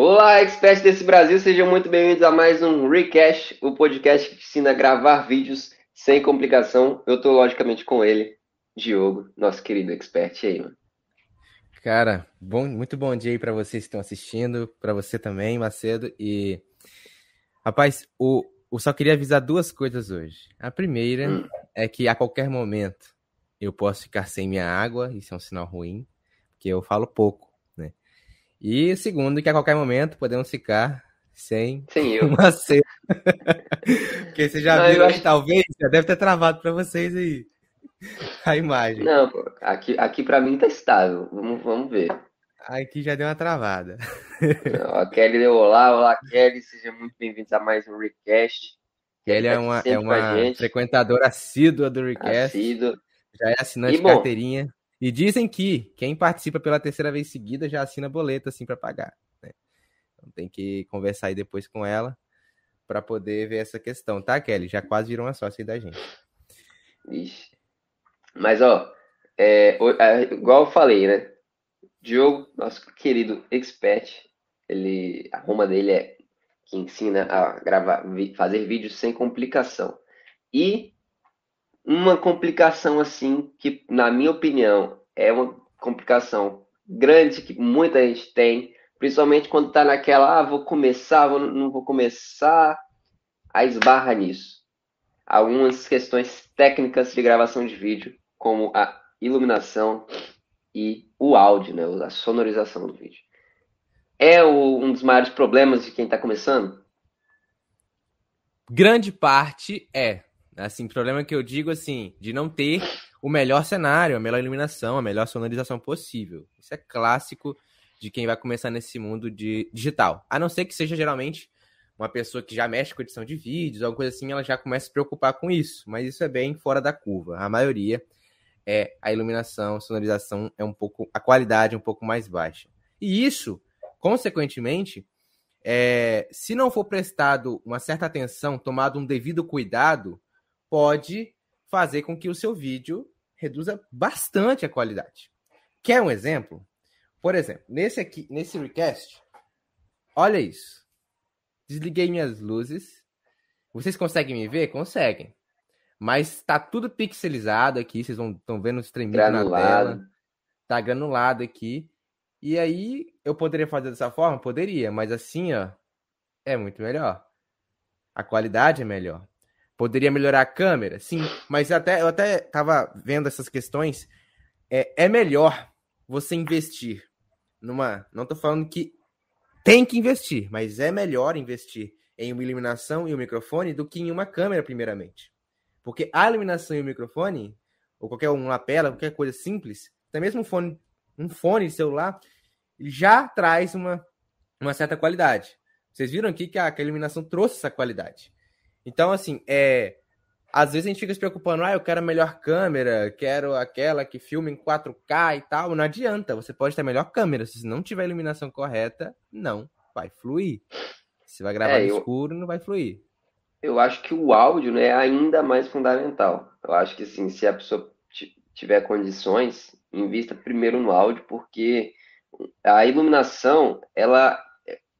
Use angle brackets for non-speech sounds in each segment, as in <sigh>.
Olá, experts desse Brasil, sejam muito bem-vindos a mais um Recast, o podcast que ensina a gravar vídeos sem complicação. Eu tô logicamente com ele, Diogo, nosso querido expert aí, mano. Cara, bom, muito bom dia aí para vocês que estão assistindo, para você também, Macedo. E rapaz, o, eu só queria avisar duas coisas hoje. A primeira hum. é que a qualquer momento eu posso ficar sem minha água, isso é um sinal ruim, porque eu falo pouco. E segundo, que a qualquer momento podemos ficar sem, sem eu. uma cena. <laughs> Porque você já não, viu, acho... talvez, já deve ter travado para vocês aí a imagem. Não, pô, aqui, aqui para mim tá estável. Vamos, vamos ver. Aqui já deu uma travada. a Kelly deu olá, olá Kelly, seja muito bem-vindos a mais um Recast. Kelly é uma, é uma frequentadora assídua do Recast. Assídua. Já é assinante de carteirinha. E dizem que quem participa pela terceira vez seguida já assina boleto assim para pagar. Né? Então tem que conversar aí depois com ela para poder ver essa questão, tá, Kelly? Já quase virou uma sócia aí da gente. Ixi. Mas, ó, é, é, igual eu falei, né? Diogo, nosso querido expert, ele, a Roma dele é que ensina a gravar, fazer vídeos sem complicação. E uma complicação assim, que na minha opinião é uma complicação grande que muita gente tem, principalmente quando está naquela, ah, vou começar, vou, não vou começar, a esbarra nisso. Algumas questões técnicas de gravação de vídeo, como a iluminação e o áudio, né, a sonorização do vídeo. É o, um dos maiores problemas de quem está começando? Grande parte é. Assim, problema que eu digo assim, de não ter o melhor cenário, a melhor iluminação, a melhor sonorização possível. Isso é clássico de quem vai começar nesse mundo de digital. A não ser que seja geralmente uma pessoa que já mexe com edição de vídeos, alguma coisa assim, ela já começa a se preocupar com isso. Mas isso é bem fora da curva. A maioria é a iluminação, a sonorização é um pouco, a qualidade é um pouco mais baixa. E isso, consequentemente, é, se não for prestado uma certa atenção, tomado um devido cuidado, pode fazer com que o seu vídeo reduza bastante a qualidade. Quer um exemplo? Por exemplo, nesse aqui, nesse recast, olha isso. Desliguei minhas luzes. Vocês conseguem me ver? Conseguem. Mas está tudo pixelizado aqui, vocês estão vendo os tremidos na tela. Tá granulado aqui. E aí, eu poderia fazer dessa forma? Poderia, mas assim, ó, é muito melhor. A qualidade é melhor. Poderia melhorar a câmera? Sim, mas até, eu até estava vendo essas questões. É, é melhor você investir numa. Não estou falando que tem que investir, mas é melhor investir em uma iluminação e um microfone do que em uma câmera, primeiramente. Porque a iluminação e o microfone, ou qualquer uma lapela, qualquer coisa simples, até mesmo um fone, um fone celular, já traz uma, uma certa qualidade. Vocês viram aqui que a, que a iluminação trouxe essa qualidade. Então, assim, é. Às vezes a gente fica se preocupando, ah, eu quero a melhor câmera, quero aquela que filma em 4K e tal. Não adianta, você pode ter a melhor câmera. Se não tiver a iluminação correta, não vai fluir. Se vai gravar é, no eu... escuro, não vai fluir. Eu acho que o áudio né, é ainda mais fundamental. Eu acho que assim, se a pessoa tiver condições, invista primeiro no áudio, porque a iluminação ela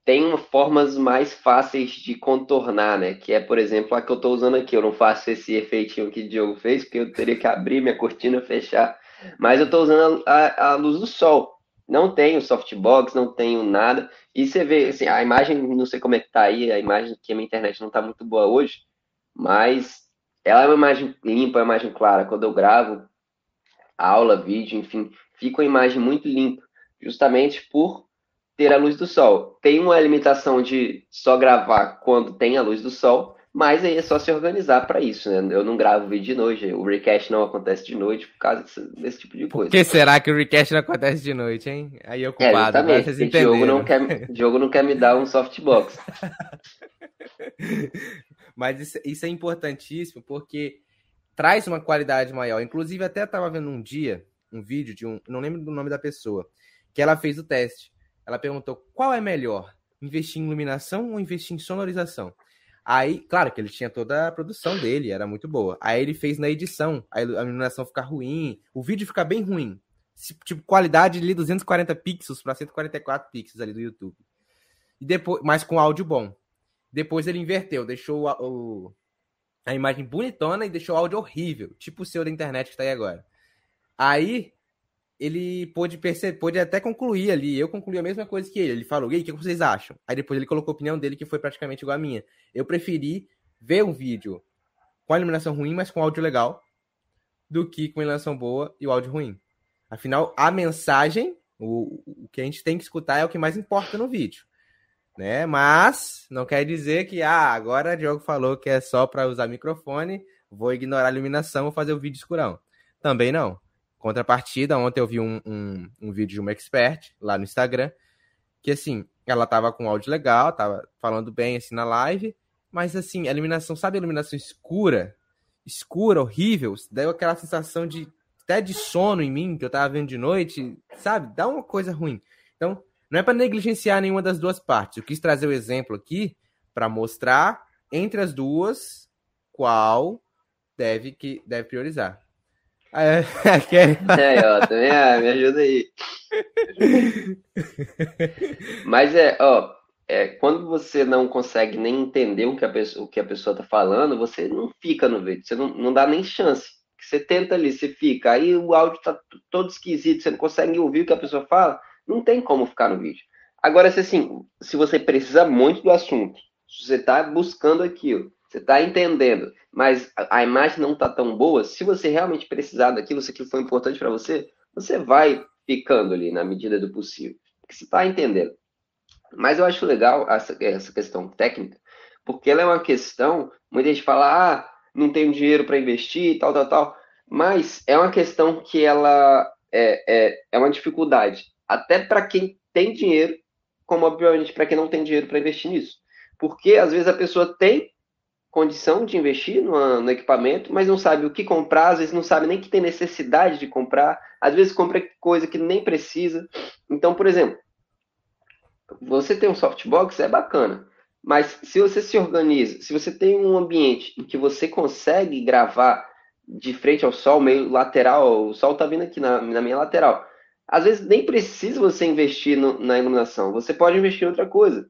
tem formas mais fáceis de contornar, né? Que é, por exemplo, a que eu estou usando aqui. Eu não faço esse efeitinho que o Diogo fez, porque eu teria que abrir minha cortina, fechar. Mas eu estou usando a, a, luz do sol. Não tenho softbox, não tenho nada. E você vê, assim, a imagem, não sei como é que tá aí, a imagem que a minha internet não está muito boa hoje, mas ela é uma imagem limpa, é uma imagem clara. Quando eu gravo aula, vídeo, enfim, fica uma imagem muito limpa, justamente por ter a luz do sol. Tem uma limitação de só gravar quando tem a luz do sol, mas aí é só se organizar para isso, né? Eu não gravo vídeo de noite, o recast não acontece de noite por causa desse, desse tipo de coisa. Por que será que o recast não acontece de noite, hein? Aí eu é, culpado, é, exatamente, vocês entenderam. Diogo não, quer, Diogo não quer me dar um softbox. <laughs> mas isso, isso é importantíssimo porque traz uma qualidade maior. Inclusive, até estava vendo um dia um vídeo de um. Não lembro do nome da pessoa, que ela fez o teste. Ela perguntou qual é melhor, investir em iluminação ou investir em sonorização? Aí, claro que ele tinha toda a produção dele, era muito boa. Aí ele fez na edição, a iluminação ficar ruim, o vídeo fica bem ruim. Tipo, qualidade ali 240 pixels para 144 pixels ali do YouTube. e depois, mas com áudio bom. Depois ele inverteu, deixou o, o, a imagem bonitona e deixou o áudio horrível, tipo o seu da internet que tá aí agora. Aí ele pôde perceber, pôde até concluir ali. Eu concluí a mesma coisa que ele. Ele falou, e aí, o que vocês acham? Aí depois ele colocou a opinião dele, que foi praticamente igual a minha. Eu preferi ver um vídeo com a iluminação ruim, mas com áudio legal, do que com a iluminação boa e o áudio ruim. Afinal, a mensagem, o, o que a gente tem que escutar é o que mais importa no vídeo. Né? Mas não quer dizer que ah, agora o Diogo falou que é só para usar microfone, vou ignorar a iluminação, vou fazer o vídeo escurão. Também não. Contrapartida, ontem eu vi um, um, um, vídeo de uma expert lá no Instagram, que assim, ela tava com áudio legal, tava falando bem assim na live, mas assim, a iluminação, sabe a iluminação escura? Escura, horrível, deu aquela sensação de até de sono em mim, que eu tava vendo de noite, sabe? Dá uma coisa ruim. Então, não é para negligenciar nenhuma das duas partes. Eu quis trazer o exemplo aqui para mostrar entre as duas qual deve que deve priorizar. É, é, ó, também é, me ajuda aí. Mas é, ó, é, quando você não consegue nem entender o que a pessoa, o que a pessoa tá falando, você não fica no vídeo, você não, não dá nem chance. Você tenta ali, você fica, aí o áudio tá todo esquisito, você não consegue ouvir o que a pessoa fala, não tem como ficar no vídeo. Agora, se assim, se você precisa muito do assunto, se você tá buscando aquilo, você está entendendo, mas a, imagem não está tão boa. Se você realmente precisar daquilo, se aquilo foi importante para você, você vai ficando ali na medida do possível. Você está entendendo. Mas eu acho legal essa, essa questão técnica, porque ela é uma questão. Muita gente fala, ah, não tenho dinheiro para investir, tal, tal, tal. Mas é uma questão que ela é, é, é uma dificuldade, até para quem tem dinheiro, como obviamente para quem não tem dinheiro para investir nisso. Porque às vezes a pessoa tem condição de investir no, no, equipamento, mas não sabe o que comprar, às vezes não sabe nem que tem necessidade de comprar, às vezes compra coisa que nem precisa. Então, por exemplo, você tem um softbox, é bacana, mas se você se organiza, se você tem um ambiente em que você consegue gravar de frente ao sol, meio lateral, o sol está vindo aqui na, na, minha lateral. Às vezes nem precisa você investir no, na iluminação, você pode investir em outra coisa.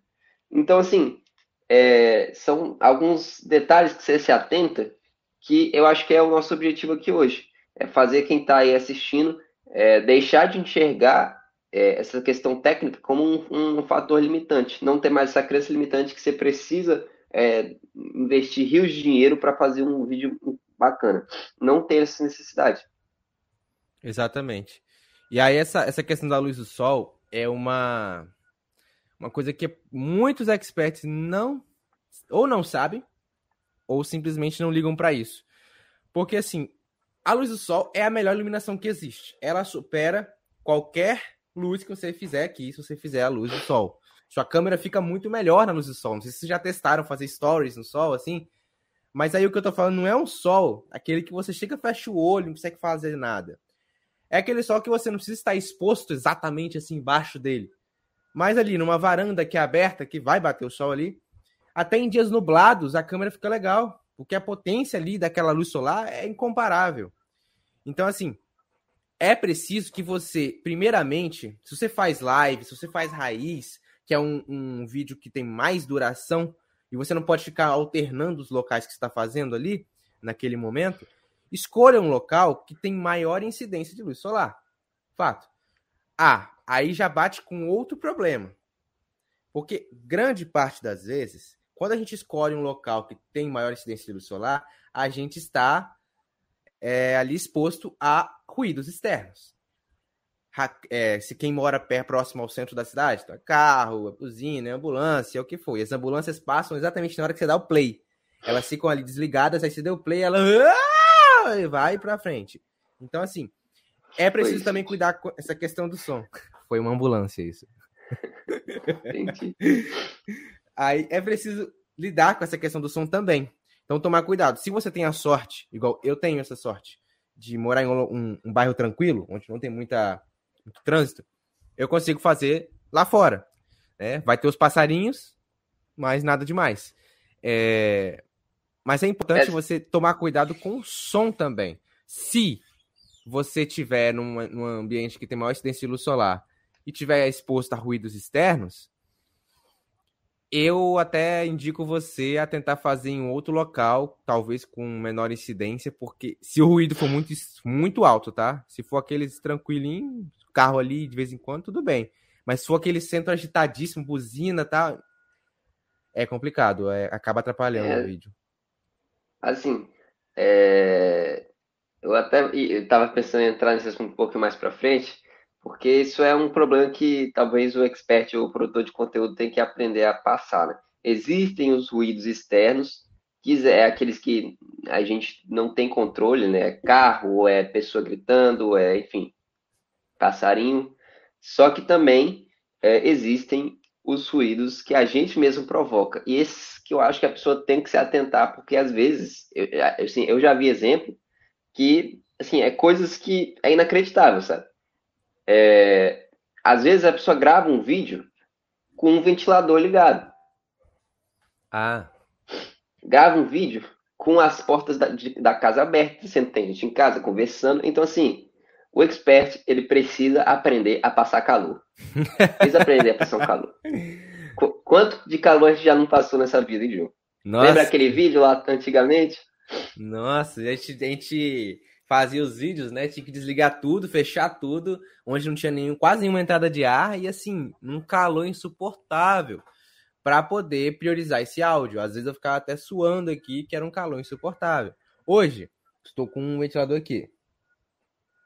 Então, assim, é, são alguns detalhes que você se atenta que eu acho que é o nosso objetivo aqui hoje. É fazer quem está aí assistindo é, deixar de enxergar é, essa questão técnica como um, um, fator limitante. Não ter mais essa crença limitante que você precisa é, investir rios de dinheiro para fazer um vídeo bacana. Não ter essa necessidade. Exatamente. E aí essa, essa questão da luz do sol é uma uma coisa que muitos experts não ou não sabem ou simplesmente não ligam para isso. Porque assim, a luz do sol é a melhor iluminação que existe. Ela supera qualquer luz que você fizer aqui, se você fizer a luz do sol. Sua câmera fica muito melhor na luz do sol. Não sei se vocês já testaram fazer stories no sol, assim. Mas aí o que eu tô falando não é um sol, aquele que você chega, fecha o olho, não consegue fazer nada. É aquele sol que você não precisa estar exposto exatamente assim embaixo dele. Mas ali, numa varanda que é aberta, que vai bater o sol ali, até em dias nublados a câmera fica legal, porque a potência ali daquela luz solar é incomparável. Então, assim, é preciso que você, primeiramente, se você faz live, se você faz raiz, que é um, um vídeo que tem mais duração, e você não pode ficar alternando os locais que está fazendo ali, naquele momento, escolha um local que tem maior incidência de luz solar. Fato. Ah, aí já bate com outro problema. Porque grande parte das vezes, quando a gente escolhe um local que tem maior incidência de luz solar, a gente está é, ali exposto a ruídos externos. É, se quem mora perto, próximo ao centro da cidade, é carro, buzina, ambulância, é o que for. E as ambulâncias passam exatamente na hora que você dá o play. Elas ficam ali desligadas, aí você deu o play, ela ah! vai para frente. Então, assim, é preciso também cuidar com essa questão do som. Foi uma ambulância isso. Entendi. <laughs> Aí é preciso lidar com essa questão do som também. Então tomar cuidado. Se você tem a sorte, igual eu tenho essa sorte, de morar em um, um bairro tranquilo, onde não tem muita, muito trânsito, eu consigo fazer lá fora. Né? Vai ter os passarinhos, mas nada demais. É... Mas é importante é... você tomar cuidado com o som também. Se você tiver num, num ambiente que tem maior incidência de luz solar e tiver exposto a ruídos externos, Eu até indico você a tentar fazer em outro local, talvez com menor incidência, porque se o ruído for muito, muito alto, tá? Se for aqueles tranquilinho, carro ali de vez em quando, tudo bem. Mas se for aquele centro agitadíssimo, buzina, tá? É complicado, é, acaba atrapalhando é, o vídeo. Assim, é, eu até estava pensando em entrar nesse assunto um pouco mais para frente, porque isso é um problema que talvez o expert ou o produtor de conteúdo tem que aprender a passar. Né? Existem os ruídos externos, que é aqueles que a gente não tem controle, né? Carro, ou é pessoa gritando, ou é, enfim, passarinho. Só que também é, existem os ruídos que a gente mesmo provoca. E esses que eu acho que a pessoa tem que se atentar, porque às vezes, eu, assim, eu já vi exemplo que, assim, é coisas que é inacreditável, sabe? É, às vezes a pessoa grava um vídeo com um ventilador ligado. Ah. Grava um vídeo com as portas da, de, da casa abertas, sempre tem gente em casa conversando. Então, assim, o expert, ele precisa aprender a passar calor. Precisa aprender a passar um calor. Qu quanto de calor a gente já não passou nessa vida, hein, Ju? Lembra aquele vídeo lá antigamente? Nossa, a gente, a gente fazia os vídeos, né? Tinha que desligar tudo, fechar tudo, onde não tinha nenhum, quase nenhuma entrada de ar e assim, um calor insuportável para poder priorizar esse áudio. Às vezes eu ficava até suando aqui, que era um calor insuportável. Hoje, estou com um ventilador aqui.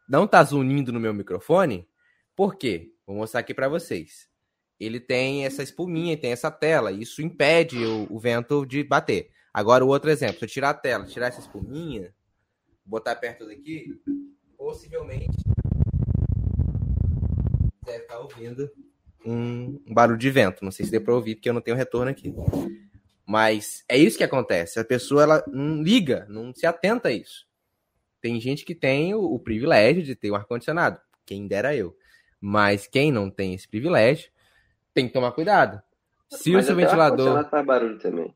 Não tá zunindo no meu microfone? Por quê? Vou mostrar aqui para vocês. Ele tem essa espuminha, tem essa tela, isso impede o, o vento de bater. Agora o outro exemplo, se eu tirar a tela, tirar essa espuminha, botar perto daqui, possivelmente deve estar ouvindo um, um barulho de vento. Não sei se deu para ouvir, porque eu não tenho retorno aqui. Mas é isso que acontece. A pessoa ela não liga, não se atenta a isso. Tem gente que tem o, o privilégio de ter um ar-condicionado. Quem dera eu. Mas quem não tem esse privilégio tem que tomar cuidado. Se Mas o seu ventilador. Faz barulho também.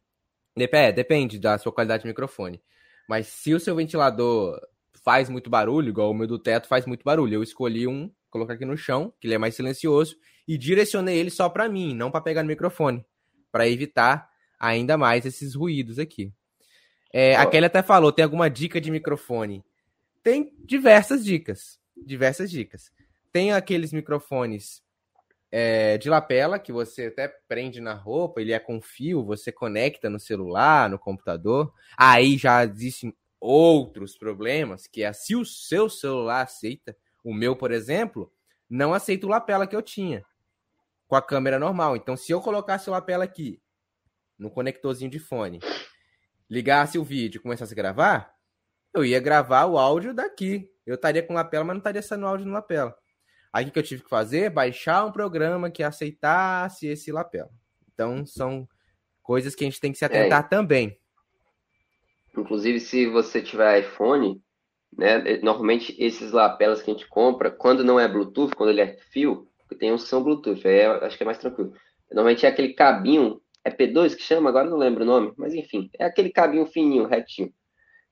É, depende da sua qualidade de microfone. Mas se o seu ventilador faz muito barulho, igual o meu do teto faz muito barulho, eu escolhi um, colocar aqui no chão, que ele é mais silencioso, e direcionei ele só para mim, não para pegar no microfone, para evitar ainda mais esses ruídos aqui. É, oh. A Kelly até falou, tem alguma dica de microfone? Tem diversas dicas, diversas dicas. Tem aqueles microfones é, de lapela, que você até prende na roupa, ele é com fio, você conecta no celular, no computador. Aí já existem outros problemas, que é se o seu celular aceita, o meu, por exemplo, não aceita o lapela que eu tinha com a câmera normal. Então, se eu colocasse o lapela aqui no conectorzinho de fone, ligasse o vídeo e começasse a gravar, eu ia gravar o áudio daqui. Eu estaria com lapela, mas não estaria saindo áudio no lapela. Aí o que eu tive que fazer? Baixar um programa que aceitasse esse lapela. Então são coisas que a gente tem que se atentar é. também. Inclusive, se você tiver iPhone, né, normalmente esses lapelas que a gente compra, quando não é Bluetooth, quando ele é fio, tem um som Bluetooth, aí acho que é mais tranquilo. Normalmente é aquele cabinho, é P2 que chama, agora não lembro o nome, mas enfim, é aquele cabinho fininho, retinho.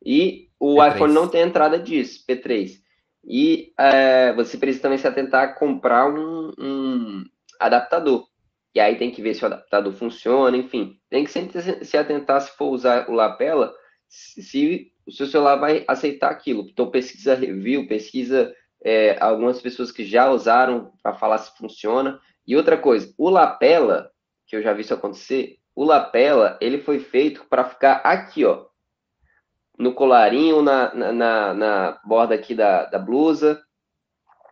E o P3. iPhone não tem entrada disso, P3. E é, você precisa também se atentar a comprar um, um, adaptador. E aí tem que ver se o adaptador funciona, enfim. Tem que sempre se atentar se for usar o lapela, se o seu celular vai aceitar aquilo. Então pesquisa review, pesquisa é, algumas pessoas que já usaram para falar se funciona. E outra coisa, o lapela, que eu já vi isso acontecer, o lapela, ele foi feito para ficar aqui, ó, no colarinho, na, na, na borda aqui da, da blusa,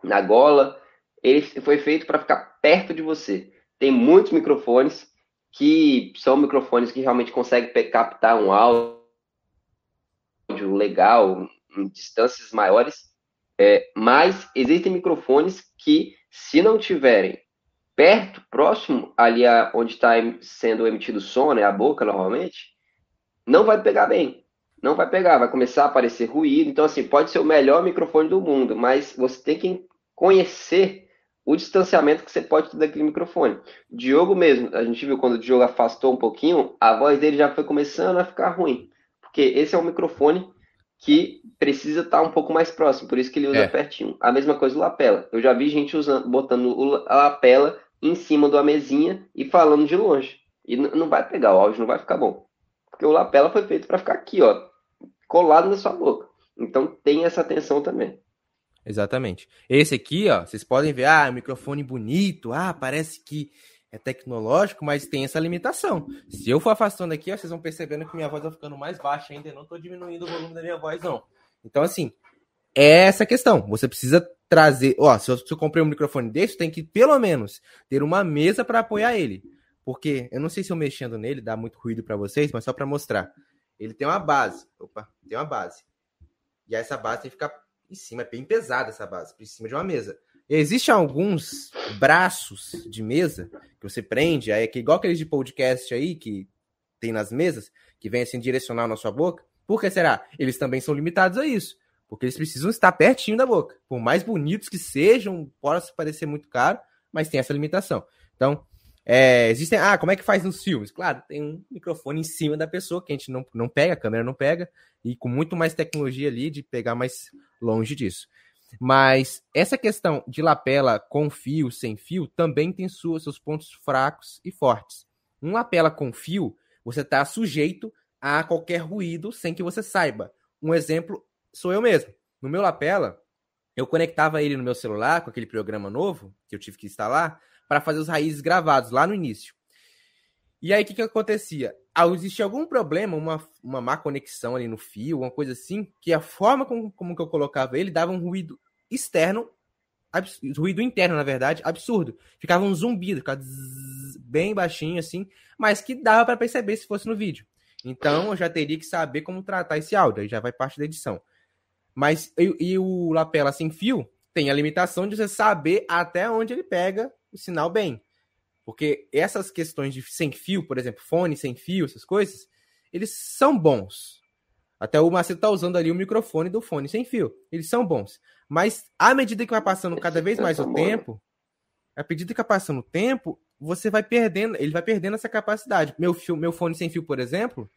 na gola. Ele foi feito para ficar perto de você. Tem muitos microfones que são microfones que realmente conseguem captar um áudio legal em distâncias maiores, é, mas existem microfones que, se não tiverem perto, próximo ali a, onde está sendo emitido o som, né, a boca normalmente, não vai pegar bem não vai pegar, vai começar a aparecer ruído. Então, assim, pode ser o melhor microfone do mundo, mas você tem que conhecer o distanciamento que você pode ter daquele microfone. Diogo mesmo, a gente viu quando o Diogo afastou um pouquinho, a voz dele já foi começando a ficar ruim. Porque esse é um microfone que precisa estar um pouco mais próximo, por isso que ele usa é. pertinho. A mesma coisa o lapela. Eu já vi gente usando, botando a lapela em cima uma mesinha e falando de longe. E não vai pegar, o áudio não vai ficar bom. Porque o lapela foi feito para ficar aqui, ó, colado na sua boca. Então tem essa atenção também. Exatamente. Esse aqui, ó, vocês podem ver, ah, microfone bonito, ah, parece que é tecnológico, mas tem essa limitação. Se eu for afastando aqui, ó, vocês vão percebendo que minha voz vai ficando mais baixa ainda, eu não estou diminuindo o volume da minha voz, não. Então, assim, é essa questão. Você precisa trazer. Ó, se eu, se eu comprei um microfone desse, tem que pelo menos ter uma mesa para apoiar ele. Porque eu não sei se eu mexendo nele dá muito ruído para vocês, mas só para mostrar. Ele tem uma base. Opa, tem uma base. E essa base tem que ficar em cima, é bem pesada essa base, em cima de uma mesa. Existem alguns braços de mesa que você prende, aí que igual aqueles de podcast aí que tem nas mesas, que vem assim direcional na sua boca. Por que será? Eles também são limitados a isso. Porque eles precisam estar pertinho da boca. Por mais bonitos que sejam, pode parecer muito caro, mas tem essa limitação. Então, é, existem. Ah, como é que faz nos filmes? Claro, tem um microfone em cima da pessoa que a gente não, não pega, a câmera não pega, e com muito mais tecnologia ali de pegar mais longe disso. Mas essa questão de lapela com fio, sem fio, também tem suas, seus pontos fracos e fortes. Um lapela com fio, você está sujeito a qualquer ruído sem que você saiba. Um exemplo sou eu mesmo. No meu lapela, eu conectava ele no meu celular com aquele programa novo que eu tive que instalar para fazer os raízes gravados lá no início. E aí, o que, que acontecia? Ah, existia algum problema, uma, uma má conexão ali no fio, uma coisa assim, que a forma como, como que eu colocava ele dava um ruído externo, ruído interno, na verdade, absurdo. Ficava um zumbido, ficava zzz, bem baixinho assim, mas que dava para perceber se fosse no vídeo. Então, eu já teria que saber como tratar esse áudio, aí já vai parte da edição. Mas e, e o lapela sem fio tem a limitação de você saber até onde ele pega o sinal bem. Porque essas questões de sem fio, por exemplo, fone sem fio, essas coisas, eles são bons. Até o Macedo tá usando ali o microfone do fone sem fio. Eles são bons. Mas à medida que vai passando cada vez mais o tempo, à medida que vai passando o tempo, você vai perdendo, ele vai perdendo essa capacidade. Meu, fio, meu fone sem fio, por exemplo,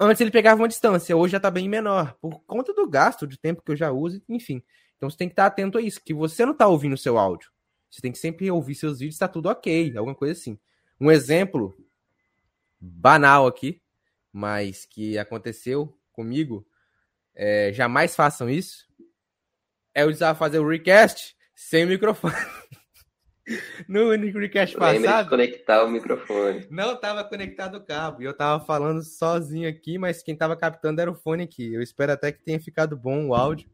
antes ele pegava uma distância, hoje já tá bem menor, por conta do gasto de tempo que eu já uso, enfim. Então você tem que estar atento a isso, que você não tá ouvindo o seu áudio. Você tem que sempre ouvir seus vídeos, tá tudo ok, alguma coisa assim. Um exemplo banal aqui, mas que aconteceu comigo, é, jamais façam isso, é usar fazer o recast sem microfone. <laughs> no único recast passado. De conectar o microfone. Não estava conectado o cabo. E eu estava falando sozinho aqui, mas quem estava captando era o fone aqui. Eu espero até que tenha ficado bom o áudio.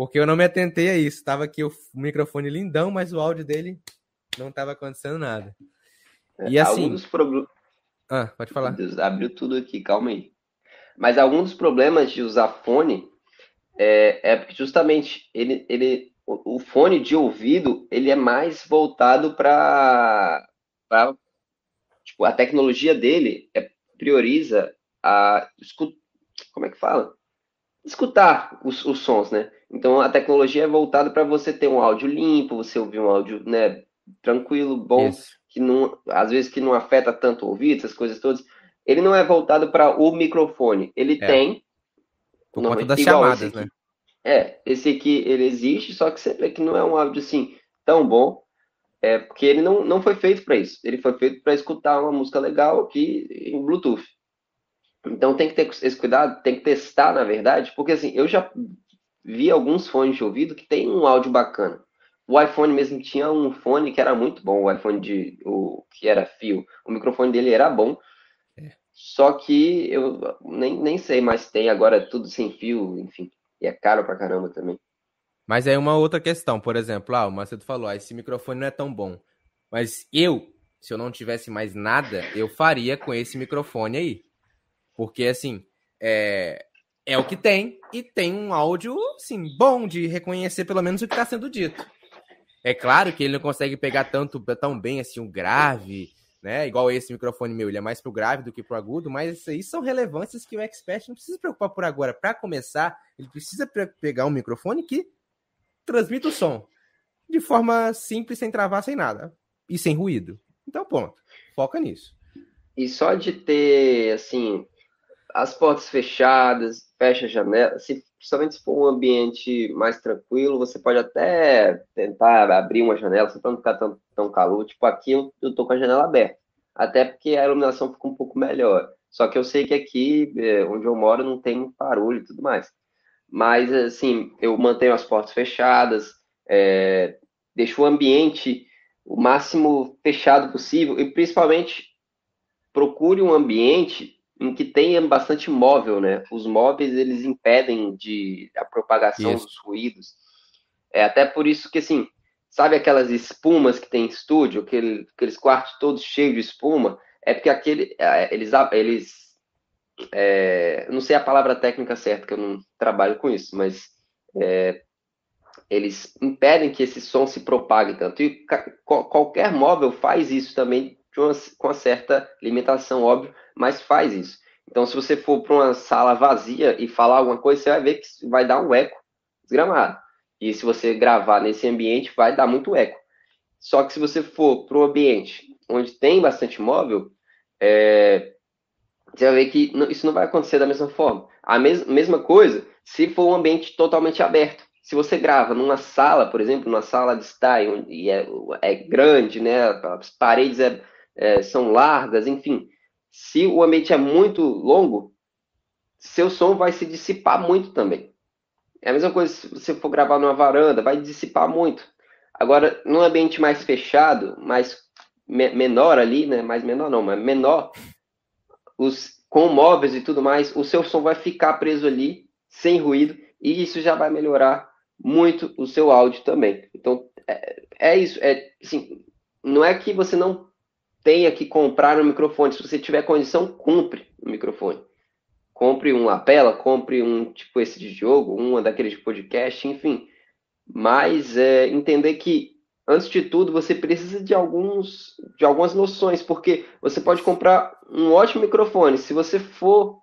Porque eu não me atentei a isso. Tava aqui o microfone lindão, mas o áudio dele não estava acontecendo nada. E é, assim. Alguns pro... Ah, pode falar. Deus, abriu tudo aqui, calma aí. Mas alguns dos problemas de usar fone é, é porque justamente ele, ele, o, o fone de ouvido ele é mais voltado para tipo, a tecnologia dele é, prioriza a como é que fala? Escutar os, os sons, né? Então a tecnologia é voltada para você ter um áudio limpo, você ouvir um áudio né, tranquilo, bom, Isso. que não, às vezes que não afeta tanto o ouvido, essas coisas todas. Ele não é voltado para o microfone. Ele é. tem. Por conta das chamadas, né? É, esse aqui ele existe, só que você vê que não é um áudio assim tão bom, é porque ele não, não foi feito para isso. Ele foi feito para escutar uma música legal aqui em Bluetooth. Então tem que ter esse cuidado, tem que testar, na verdade, porque assim, eu já vi alguns fones de ouvido que tem um áudio bacana. O iPhone mesmo tinha um fone que era muito bom, o iPhone de o que era fio. O microfone dele era bom. É. Só que eu nem, nem sei mais tem agora é tudo sem fio, enfim. E é caro pra caramba também. Mas aí uma outra questão, por exemplo, ah, o Macedo falou, ah, esse microfone não é tão bom. Mas eu, se eu não tivesse mais nada, eu faria com esse microfone aí. Porque assim, é, é o que tem e tem um áudio, assim, bom de reconhecer pelo menos o que está sendo dito. É claro que ele não consegue pegar tanto tão bem assim um grave, né? Igual esse microfone meu, ele é mais pro grave do que pro agudo, mas isso aí são relevâncias que o expert não precisa se preocupar por agora. Para começar, ele precisa pegar um microfone que transmita o som de forma simples, sem travar, sem nada e sem ruído. Então, ponto. Foca nisso. E só de ter, assim, as portas fechadas, fecha a janela. Se, principalmente se for um ambiente mais tranquilo, você pode até tentar abrir uma janela, para não ficar tão, tão calor. Tipo, aqui eu, eu tô com a janela aberta. até porque a iluminação fica um pouco melhor. Só que eu sei que aqui, é, onde eu moro, não tem barulho e tudo mais. Mas, assim, eu mantenho as portas fechadas, é, deixo o ambiente o máximo fechado possível e, principalmente, procure um ambiente em que tenha bastante móvel, né? Os móveis, eles impedem de, a propagação isso. dos ruídos. É até por isso que, assim, sabe aquelas espumas que tem em estúdio, aquele, aqueles quartos todos cheios de espuma? É porque aquele, é, eles, eles é, não sei a palavra técnica certa, que eu não trabalho com isso, mas é, eles impedem que esse som se propague tanto. E qualquer móvel faz isso também com uma certa limitação, óbvio, mas faz isso. Então, se você for para uma sala vazia e falar alguma coisa, você vai ver que vai dar um eco desgramado. E se você gravar nesse ambiente, vai dar muito eco. Só que se você for para um ambiente onde tem bastante móvel, é, você vai ver que isso não vai acontecer da mesma forma. A mes mesma coisa se for um ambiente totalmente aberto. Se você grava numa sala, por exemplo, numa sala de estar e é, é grande, né, as paredes é, é, são largas, enfim, se o ambiente é muito longo, seu som vai se dissipar muito também. É a mesma coisa se você for gravar numa varanda, vai dissipar muito. Agora, num ambiente mais fechado, mais me menor ali, né? Mais menor não, mas menor, os, com móveis e tudo mais, o seu som vai ficar preso ali, sem ruído, e isso já vai melhorar muito o seu áudio também. Então, é, é isso. É, assim, não é que você não tenha que comprar um microfone. Se você tiver condição, compre um microfone. Compre um lapela, compre um tipo esse de jogo, uma daqueles de podcast, enfim. Mas é, entender que, antes de tudo, você precisa de, alguns, de algumas noções, porque você pode comprar um ótimo microfone. Se você for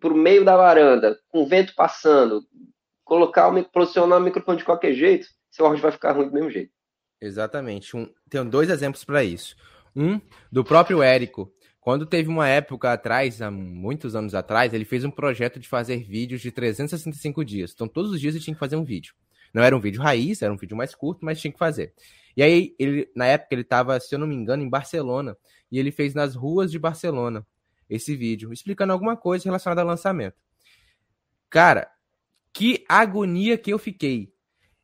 para o meio da varanda, com o vento passando, colocar, posicionar o microfone de qualquer jeito, seu áudio vai ficar ruim do mesmo jeito. Exatamente. Um, tenho dois exemplos para isso. Um, do próprio Érico. Quando teve uma época atrás, há muitos anos atrás, ele fez um projeto de fazer vídeos de 365 dias. Então, todos os dias ele tinha que fazer um vídeo. Não era um vídeo raiz, era um vídeo mais curto, mas tinha que fazer. E aí, ele, na época, ele estava, se eu não me engano, em Barcelona. E ele fez nas ruas de Barcelona esse vídeo, explicando alguma coisa relacionada ao lançamento. Cara, que agonia que eu fiquei.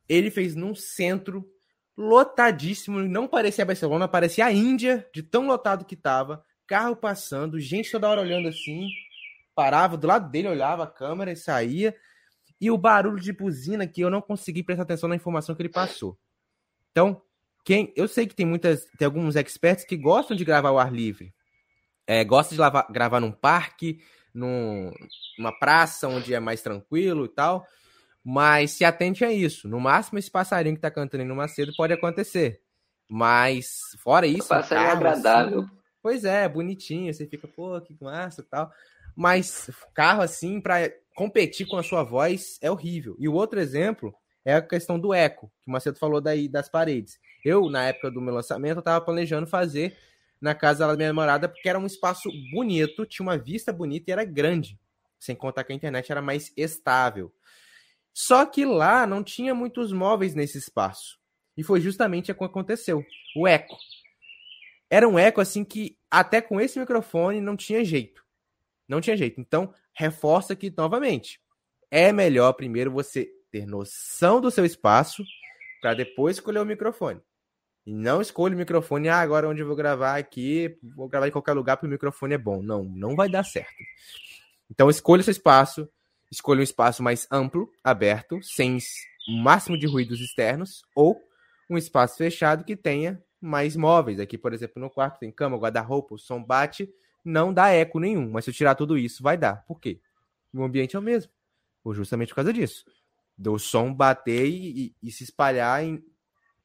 Ele fez num centro lotadíssimo, não parecia Barcelona, parecia a Índia, de tão lotado que tava, carro passando, gente toda hora olhando assim, parava do lado dele, olhava a câmera e saía, e o barulho de buzina que eu não consegui prestar atenção na informação que ele passou. Então, quem, eu sei que tem muitas, tem alguns experts que gostam de gravar ao ar livre, é, gostam de lavar, gravar num parque, num, numa praça onde é mais tranquilo e tal. Mas se atente a isso. No máximo, esse passarinho que tá cantando aí no Macedo pode acontecer. Mas, fora isso. O passarinho é agradável. Assim, pois é, bonitinho. Você fica, pô, que massa e tal. Mas carro assim, para competir com a sua voz, é horrível. E o outro exemplo é a questão do eco, que o Macedo falou daí das paredes. Eu, na época do meu lançamento, eu tava planejando fazer na casa da minha namorada, porque era um espaço bonito, tinha uma vista bonita e era grande. Sem contar que a internet era mais estável. Só que lá não tinha muitos móveis nesse espaço. E foi justamente o que aconteceu. O eco. Era um eco assim que até com esse microfone não tinha jeito. Não tinha jeito. Então, reforça aqui novamente. É melhor primeiro você ter noção do seu espaço para depois escolher o microfone. E não escolha o microfone, ah, agora onde eu vou gravar aqui, vou gravar em qualquer lugar porque o microfone é bom. Não, não vai dar certo. Então escolha seu espaço, escolha um espaço mais amplo, aberto, sem o máximo de ruídos externos, ou um espaço fechado que tenha mais móveis. Aqui, por exemplo, no quarto tem cama, guarda-roupa, o som bate, não dá eco nenhum. Mas se eu tirar tudo isso, vai dar. Por quê? O ambiente é o mesmo. Ou justamente por causa disso. Do som bater e, e, e se espalhar em,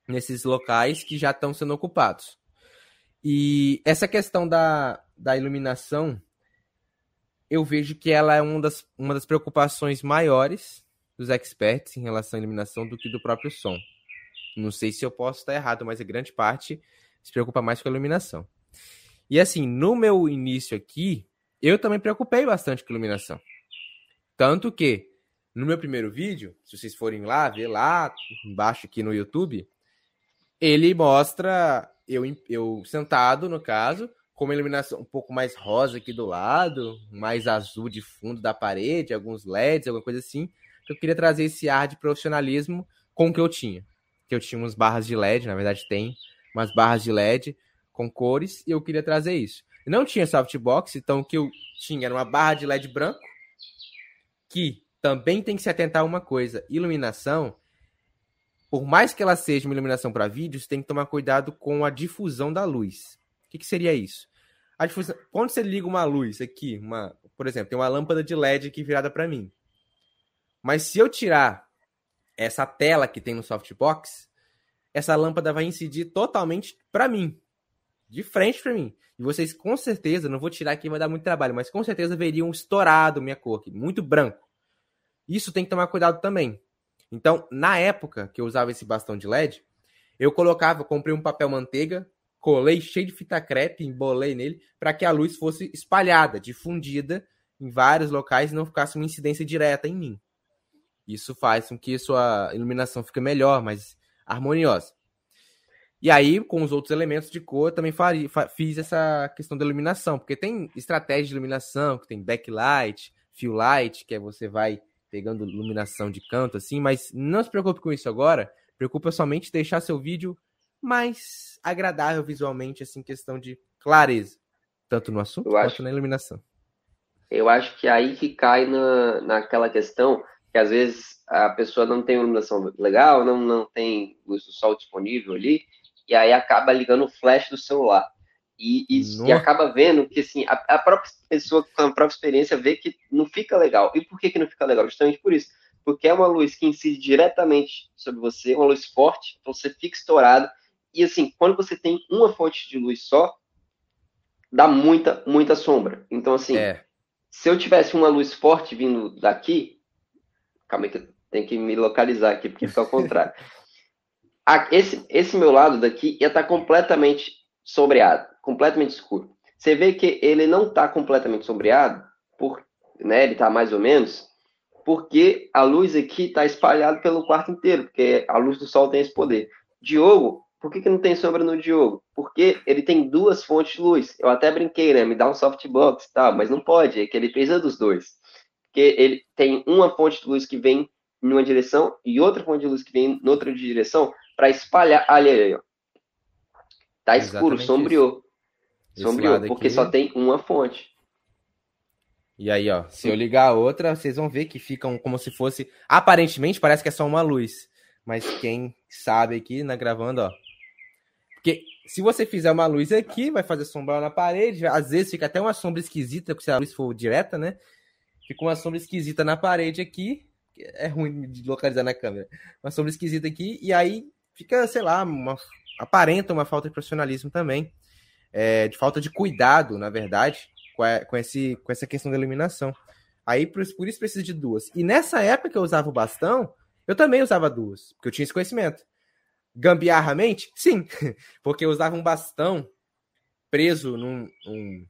nesses locais que já estão sendo ocupados. E essa questão da, da iluminação eu vejo que ela é uma das, uma das preocupações maiores dos experts em relação à iluminação do que do próprio som. Não sei se eu posso estar errado, mas a grande parte se preocupa mais com a iluminação. E assim, no meu início aqui, eu também preocupei bastante com a iluminação. Tanto que, no meu primeiro vídeo, se vocês forem lá, ver lá embaixo aqui no YouTube, ele mostra eu, eu sentado, no caso, com uma iluminação um pouco mais rosa aqui do lado, mais azul de fundo da parede, alguns LEDs, alguma coisa assim. Eu queria trazer esse ar de profissionalismo com o que eu tinha. Que eu tinha umas barras de LED, na verdade tem umas barras de LED com cores, e eu queria trazer isso. Não tinha softbox, então o que eu tinha era uma barra de LED branco, que também tem que se atentar a uma coisa: iluminação, por mais que ela seja uma iluminação para vídeos, tem que tomar cuidado com a difusão da luz. Que, que seria isso? A difusão, quando você liga uma luz aqui, uma, por exemplo, tem uma lâmpada de LED aqui virada para mim. Mas se eu tirar essa tela que tem no softbox, essa lâmpada vai incidir totalmente para mim, de frente para mim. E vocês com certeza, não vou tirar aqui, vai dar muito trabalho, mas com certeza veriam estourado minha cor aqui, muito branco. Isso tem que tomar cuidado também. Então, na época que eu usava esse bastão de LED, eu colocava, comprei um papel manteiga, colei cheio de fita crepe, embolei nele, para que a luz fosse espalhada, difundida em vários locais e não ficasse uma incidência direta em mim. Isso faz com que sua iluminação fique melhor, mais harmoniosa. E aí, com os outros elementos de cor, também faria, fiz essa questão da iluminação, porque tem estratégia de iluminação, que tem backlight, fill light, que é você vai pegando iluminação de canto assim, mas não se preocupe com isso agora. Preocupa somente deixar seu vídeo mais agradável visualmente, assim, questão de clareza, tanto no assunto eu quanto acho, na iluminação. Eu acho que aí que cai na, naquela questão que às vezes a pessoa não tem iluminação legal, não, não tem luz do sol disponível ali, e aí acaba ligando o flash do celular. E, e, e, acaba vendo que assim, a, a, própria pessoa com a própria experiência vê que não fica legal. E por que, que não fica legal? Justamente por isso. Porque é uma luz que incide diretamente sobre você, uma luz forte, então você fica estourado. E assim, quando você tem uma fonte de luz só, dá muita, muita sombra. Então, assim, é. se eu tivesse uma luz forte vindo daqui, calma aí que eu tenho que me localizar aqui, porque fica ao contrário. <laughs> esse, esse meu lado daqui ia estar completamente sombreado completamente escuro. Você vê que ele não está completamente sombreado, por, né, ele está mais ou menos, porque a luz aqui está espalhada pelo quarto inteiro, porque a luz do sol tem esse poder. Diogo, por que, que não tem sombra no Diogo? Porque ele tem duas fontes de luz. Eu até brinquei, né? Me dá um softbox e tal, mas não pode, é que ele precisa dos dois. Porque ele tem uma fonte de luz que vem em uma direção e outra fonte de luz que vem em outra direção para espalhar. Ali, ali, ó. Tá escuro, sombreou. Sombrio, porque aqui... só tem uma fonte. E aí, ó, se eu ligar a outra, vocês vão ver que ficam como se fosse. Aparentemente, parece que é só uma luz. Mas quem sabe aqui, na gravando, ó. Porque se você fizer uma luz aqui, vai fazer sombra na parede. Às vezes fica até uma sombra esquisita, se a luz for direta, né? Fica uma sombra esquisita na parede aqui. É ruim de localizar na câmera. Uma sombra esquisita aqui. E aí fica, sei lá, uma... aparenta uma falta de profissionalismo também é, de falta de cuidado, na verdade, com, a, com, esse, com essa questão da iluminação. Aí, por, por isso, precisa de duas. E nessa época que eu usava o bastão, eu também usava duas, porque eu tinha esse conhecimento. Gambiarramente? Sim, <laughs> porque usava um bastão preso num, um,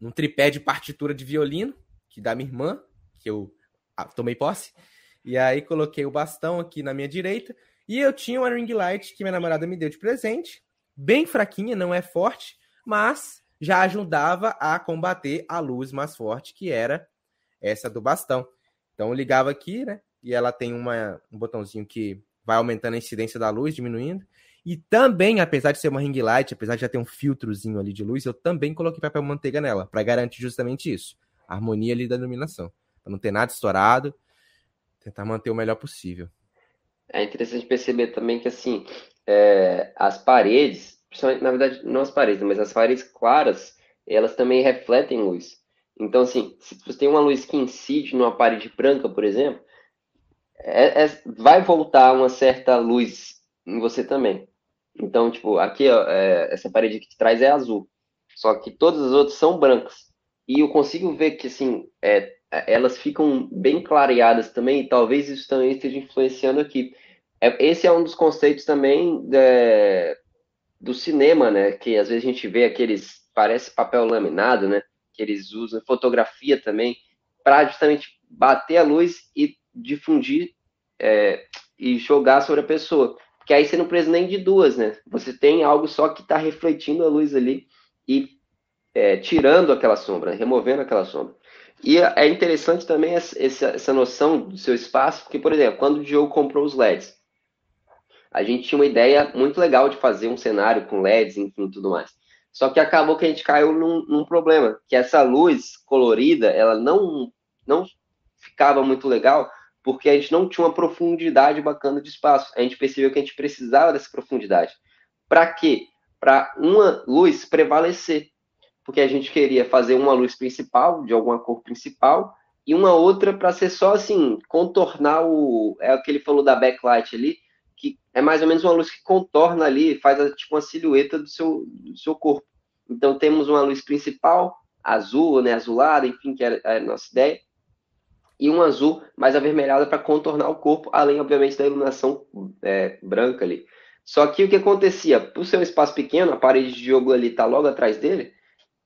num tripé de partitura de violino, que da minha irmã, que eu ah, tomei posse. E aí coloquei o bastão aqui na minha direita. E eu tinha uma ring light que minha namorada me deu de presente bem fraquinha, não é forte, mas já ajudava a combater a luz mais forte, que era essa do bastão. Então eu ligava aqui, né? E ela tem uma, um botãozinho que vai aumentando a incidência da luz, diminuindo. E também, apesar de ser uma ring light, apesar de já ter um filtrozinho ali de luz, eu também coloquei papel manteiga nela, para garantir justamente isso. A harmonia ali da iluminação. Para não ter nada estourado, tentar manter o melhor possível. É interessante perceber também que, assim, é, as paredes, na verdade, não as paredes, mas as paredes claras, elas também refletem luz. Então, assim, se você tem uma luz que incide numa parede branca, por exemplo, é, é, vai voltar uma certa luz em você também. Então, tipo, aqui, ó, é, essa parede que te traz é azul. Só que todas as outras são brancas. E eu consigo ver que, assim, é, elas ficam bem clareadas também, e talvez isso também esteja influenciando aqui. É, esse é um dos conceitos também é, do cinema, né? Que às vezes a gente vê aqueles, parece papel laminado, né? Que eles usam, fotografia também, para justamente bater a luz e difundir é, e jogar sobre a pessoa. Porque aí você não precisa nem de duas, né? Você tem algo só que está refletindo a luz ali e é, tirando aquela sombra, removendo aquela sombra. E é interessante também essa, essa noção do seu espaço, porque, por exemplo, quando o Diogo comprou os LEDs, a gente tinha uma ideia muito legal de fazer um cenário com LEDs, enfim, tudo mais. Só que acabou que a gente caiu num, num problema, que essa luz colorida, ela não, não ficava muito legal, porque a gente não tinha uma profundidade bacana de espaço. A gente percebeu que a gente precisava dessa profundidade. Para quê? Para uma luz prevalecer porque a gente queria fazer uma luz principal, de alguma cor principal, e uma outra para ser só assim, contornar o. É o que ele falou da backlight ali, que é mais ou menos uma luz que contorna ali, faz tipo uma silhueta do seu, do seu corpo. Então temos uma luz principal, azul, né, azulada, enfim, que era a nossa ideia, e um azul mais avermelhada para contornar o corpo, além, obviamente, da iluminação é, branca ali. Só que o que acontecia? Por ser um espaço pequeno, a parede de jogo ali está logo atrás dele,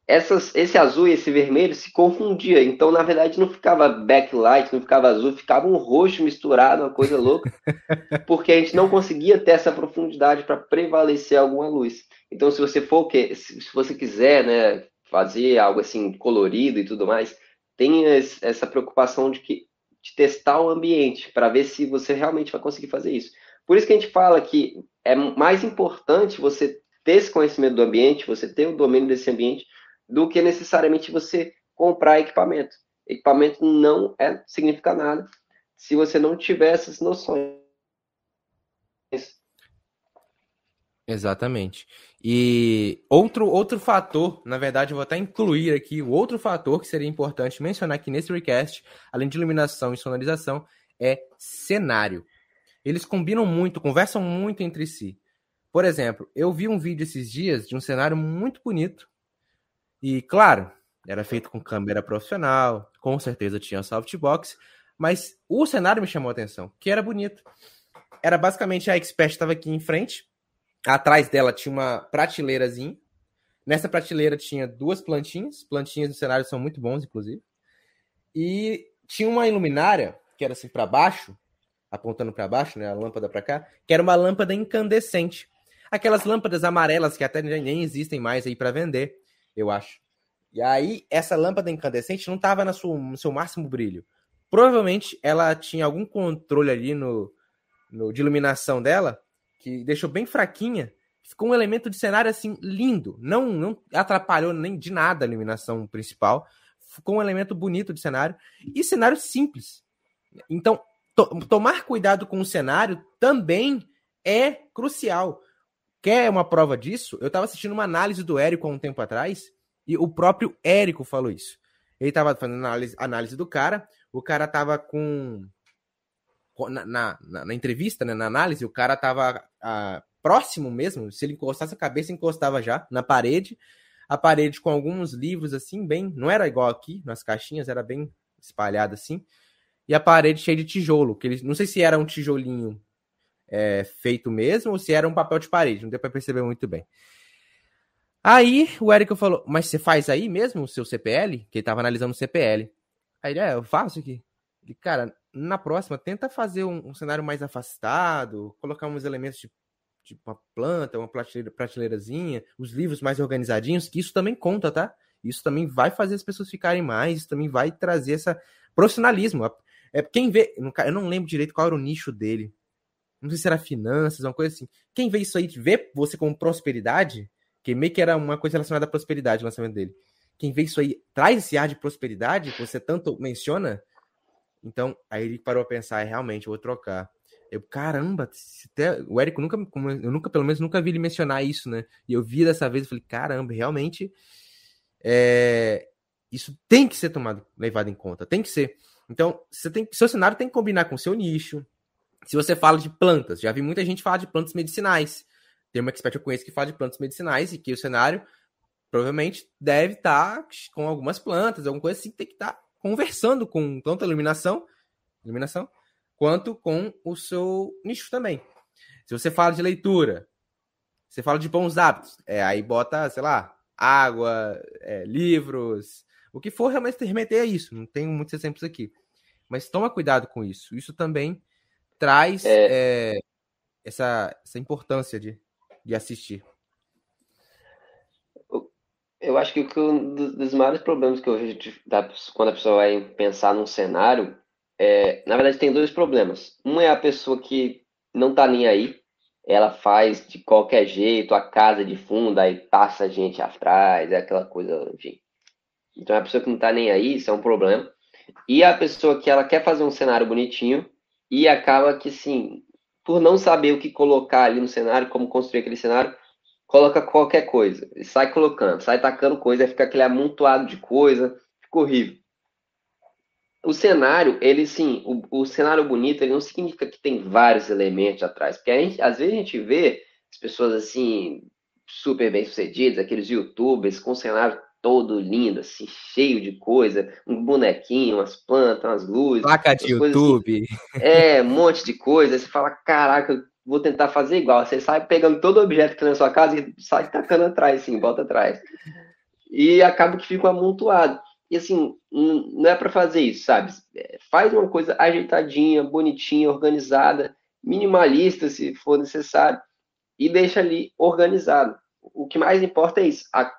essas, esse azul e esse vermelho se confundia. Então, na verdade, não ficava backlight, não ficava azul, ficava um roxo misturado, uma coisa louca, <laughs> porque a gente não conseguia ter essa profundidade para prevalecer alguma luz. Então, se você for se você quiser, né, fazer algo assim colorido e tudo mais, tenha essa preocupação de que de testar o ambiente para ver se você realmente vai conseguir fazer isso. Por isso que a gente fala que é mais importante você ter esse conhecimento do ambiente, você ter o domínio desse ambiente, do que necessariamente você comprar equipamento. Equipamento não é, significa nada se você não tiver essas noções. Exatamente. E outro, outro fator, na verdade, eu vou até incluir aqui o outro fator que seria importante mencionar aqui nesse recast, além de iluminação e sonorização, é cenário. Eles combinam muito, conversam muito entre si. Por exemplo, eu vi um vídeo esses dias de um cenário muito bonito e, claro, era feito com câmera profissional, com certeza tinha softbox, mas o cenário me chamou a atenção, que era bonito. Era basicamente a Expert estava aqui em frente, atrás dela tinha uma prateleirazinha. Nessa prateleira tinha duas plantinhas, plantinhas do cenário são muito bons, inclusive. E tinha uma iluminária, que era assim para baixo, apontando para baixo, né, a lâmpada para cá, que era uma lâmpada incandescente. Aquelas lâmpadas amarelas que até nem existem mais aí para vender eu acho. E aí, essa lâmpada incandescente não estava no seu máximo brilho. Provavelmente ela tinha algum controle ali no, no de iluminação dela que deixou bem fraquinha. Ficou um elemento de cenário assim lindo. Não, não atrapalhou nem de nada a iluminação principal. Ficou um elemento bonito de cenário e cenário simples. Então, to tomar cuidado com o cenário também é crucial. Quer uma prova disso? Eu estava assistindo uma análise do Érico há um tempo atrás e o próprio Érico falou isso. Ele estava fazendo análise, análise do cara, o cara estava com. Na, na, na, entrevista, né, na análise, o cara estava próximo mesmo. Se ele encostasse a cabeça, encostava já na parede. A parede com alguns livros assim, bem. Não era igual aqui, nas caixinhas, era bem espalhada assim. E a parede cheia de tijolo, que ele, não sei se era um tijolinho é, feito mesmo ou se era um papel de parede, não deu para perceber muito bem. Aí o Érico falou: Mas você faz aí mesmo o seu CPL? Que ele tava analisando o CPL. Aí ele, é, eu faço aqui. Ele, cara, na próxima, tenta fazer um, um cenário mais afastado, colocar uns elementos de, de uma planta, uma prateleira, prateleirazinha, os livros mais organizadinhos, que isso também conta, tá? Isso também vai fazer as pessoas ficarem mais, isso também vai trazer essa profissionalismo. É quem vê, eu não lembro direito qual era o nicho dele, não sei se era finanças, uma coisa assim. Quem vê isso aí, vê você com prosperidade, que meio que era uma coisa relacionada à prosperidade o lançamento dele. Quem vê isso aí, traz esse ar de prosperidade que você tanto menciona. Então, aí ele parou a pensar, é, realmente, eu vou trocar. Eu, caramba, até, o Érico nunca, eu nunca, pelo menos, nunca vi ele mencionar isso, né? E eu vi dessa vez e falei, caramba, realmente, é, isso tem que ser tomado, levado em conta, tem que ser. Então, você tem, seu cenário tem que combinar com o seu nicho, se você fala de plantas, já vi muita gente falar de plantas medicinais. Tem uma expert que eu conheço que fala de plantas medicinais e que o cenário provavelmente deve estar tá com algumas plantas, alguma coisa assim, tem que estar tá conversando com tanto a iluminação, iluminação, quanto com o seu nicho também. Se você fala de leitura, você fala de bons hábitos, é, aí bota, sei lá, água, é, livros, o que for realmente remeter a isso. Não tenho muitos exemplos aqui. Mas toma cuidado com isso. Isso também traz é... É, essa, essa importância de, de assistir. Eu acho que um dos maiores problemas que eu vejo quando a pessoa vai pensar num cenário, é, na verdade tem dois problemas. Um é a pessoa que não tá nem aí, ela faz de qualquer jeito, a casa de fundo, aí passa a gente atrás, é aquela coisa, enfim. Então a pessoa que não tá nem aí, isso é um problema. E a pessoa que ela quer fazer um cenário bonitinho e acaba que, sim, por não saber o que colocar ali no cenário, como construir aquele cenário, coloca qualquer coisa. E sai colocando, sai tacando coisa, fica aquele amontoado de coisa, fica horrível. O cenário, ele sim, o, o, cenário bonito, ele não significa que tem vários elementos atrás, porque gente, às vezes a gente vê as pessoas assim, super bem sucedidas, aqueles youtubers com cenário todo lindo, assim, cheio de coisa, um bonequinho, umas plantas, umas luzes. Placa de assim. YouTube. Assim. É, um monte de coisa. Você fala, caraca, vou tentar fazer igual. Você sai pegando todo objeto que tem na sua casa e sai tacando atrás, assim, volta atrás. E acaba que fica amontoado. E assim, não é para fazer isso, sabe? É, faz uma coisa ajeitadinha, bonitinha, organizada, minimalista, se for necessário, e deixa ali organizado. O que mais importa é isso, a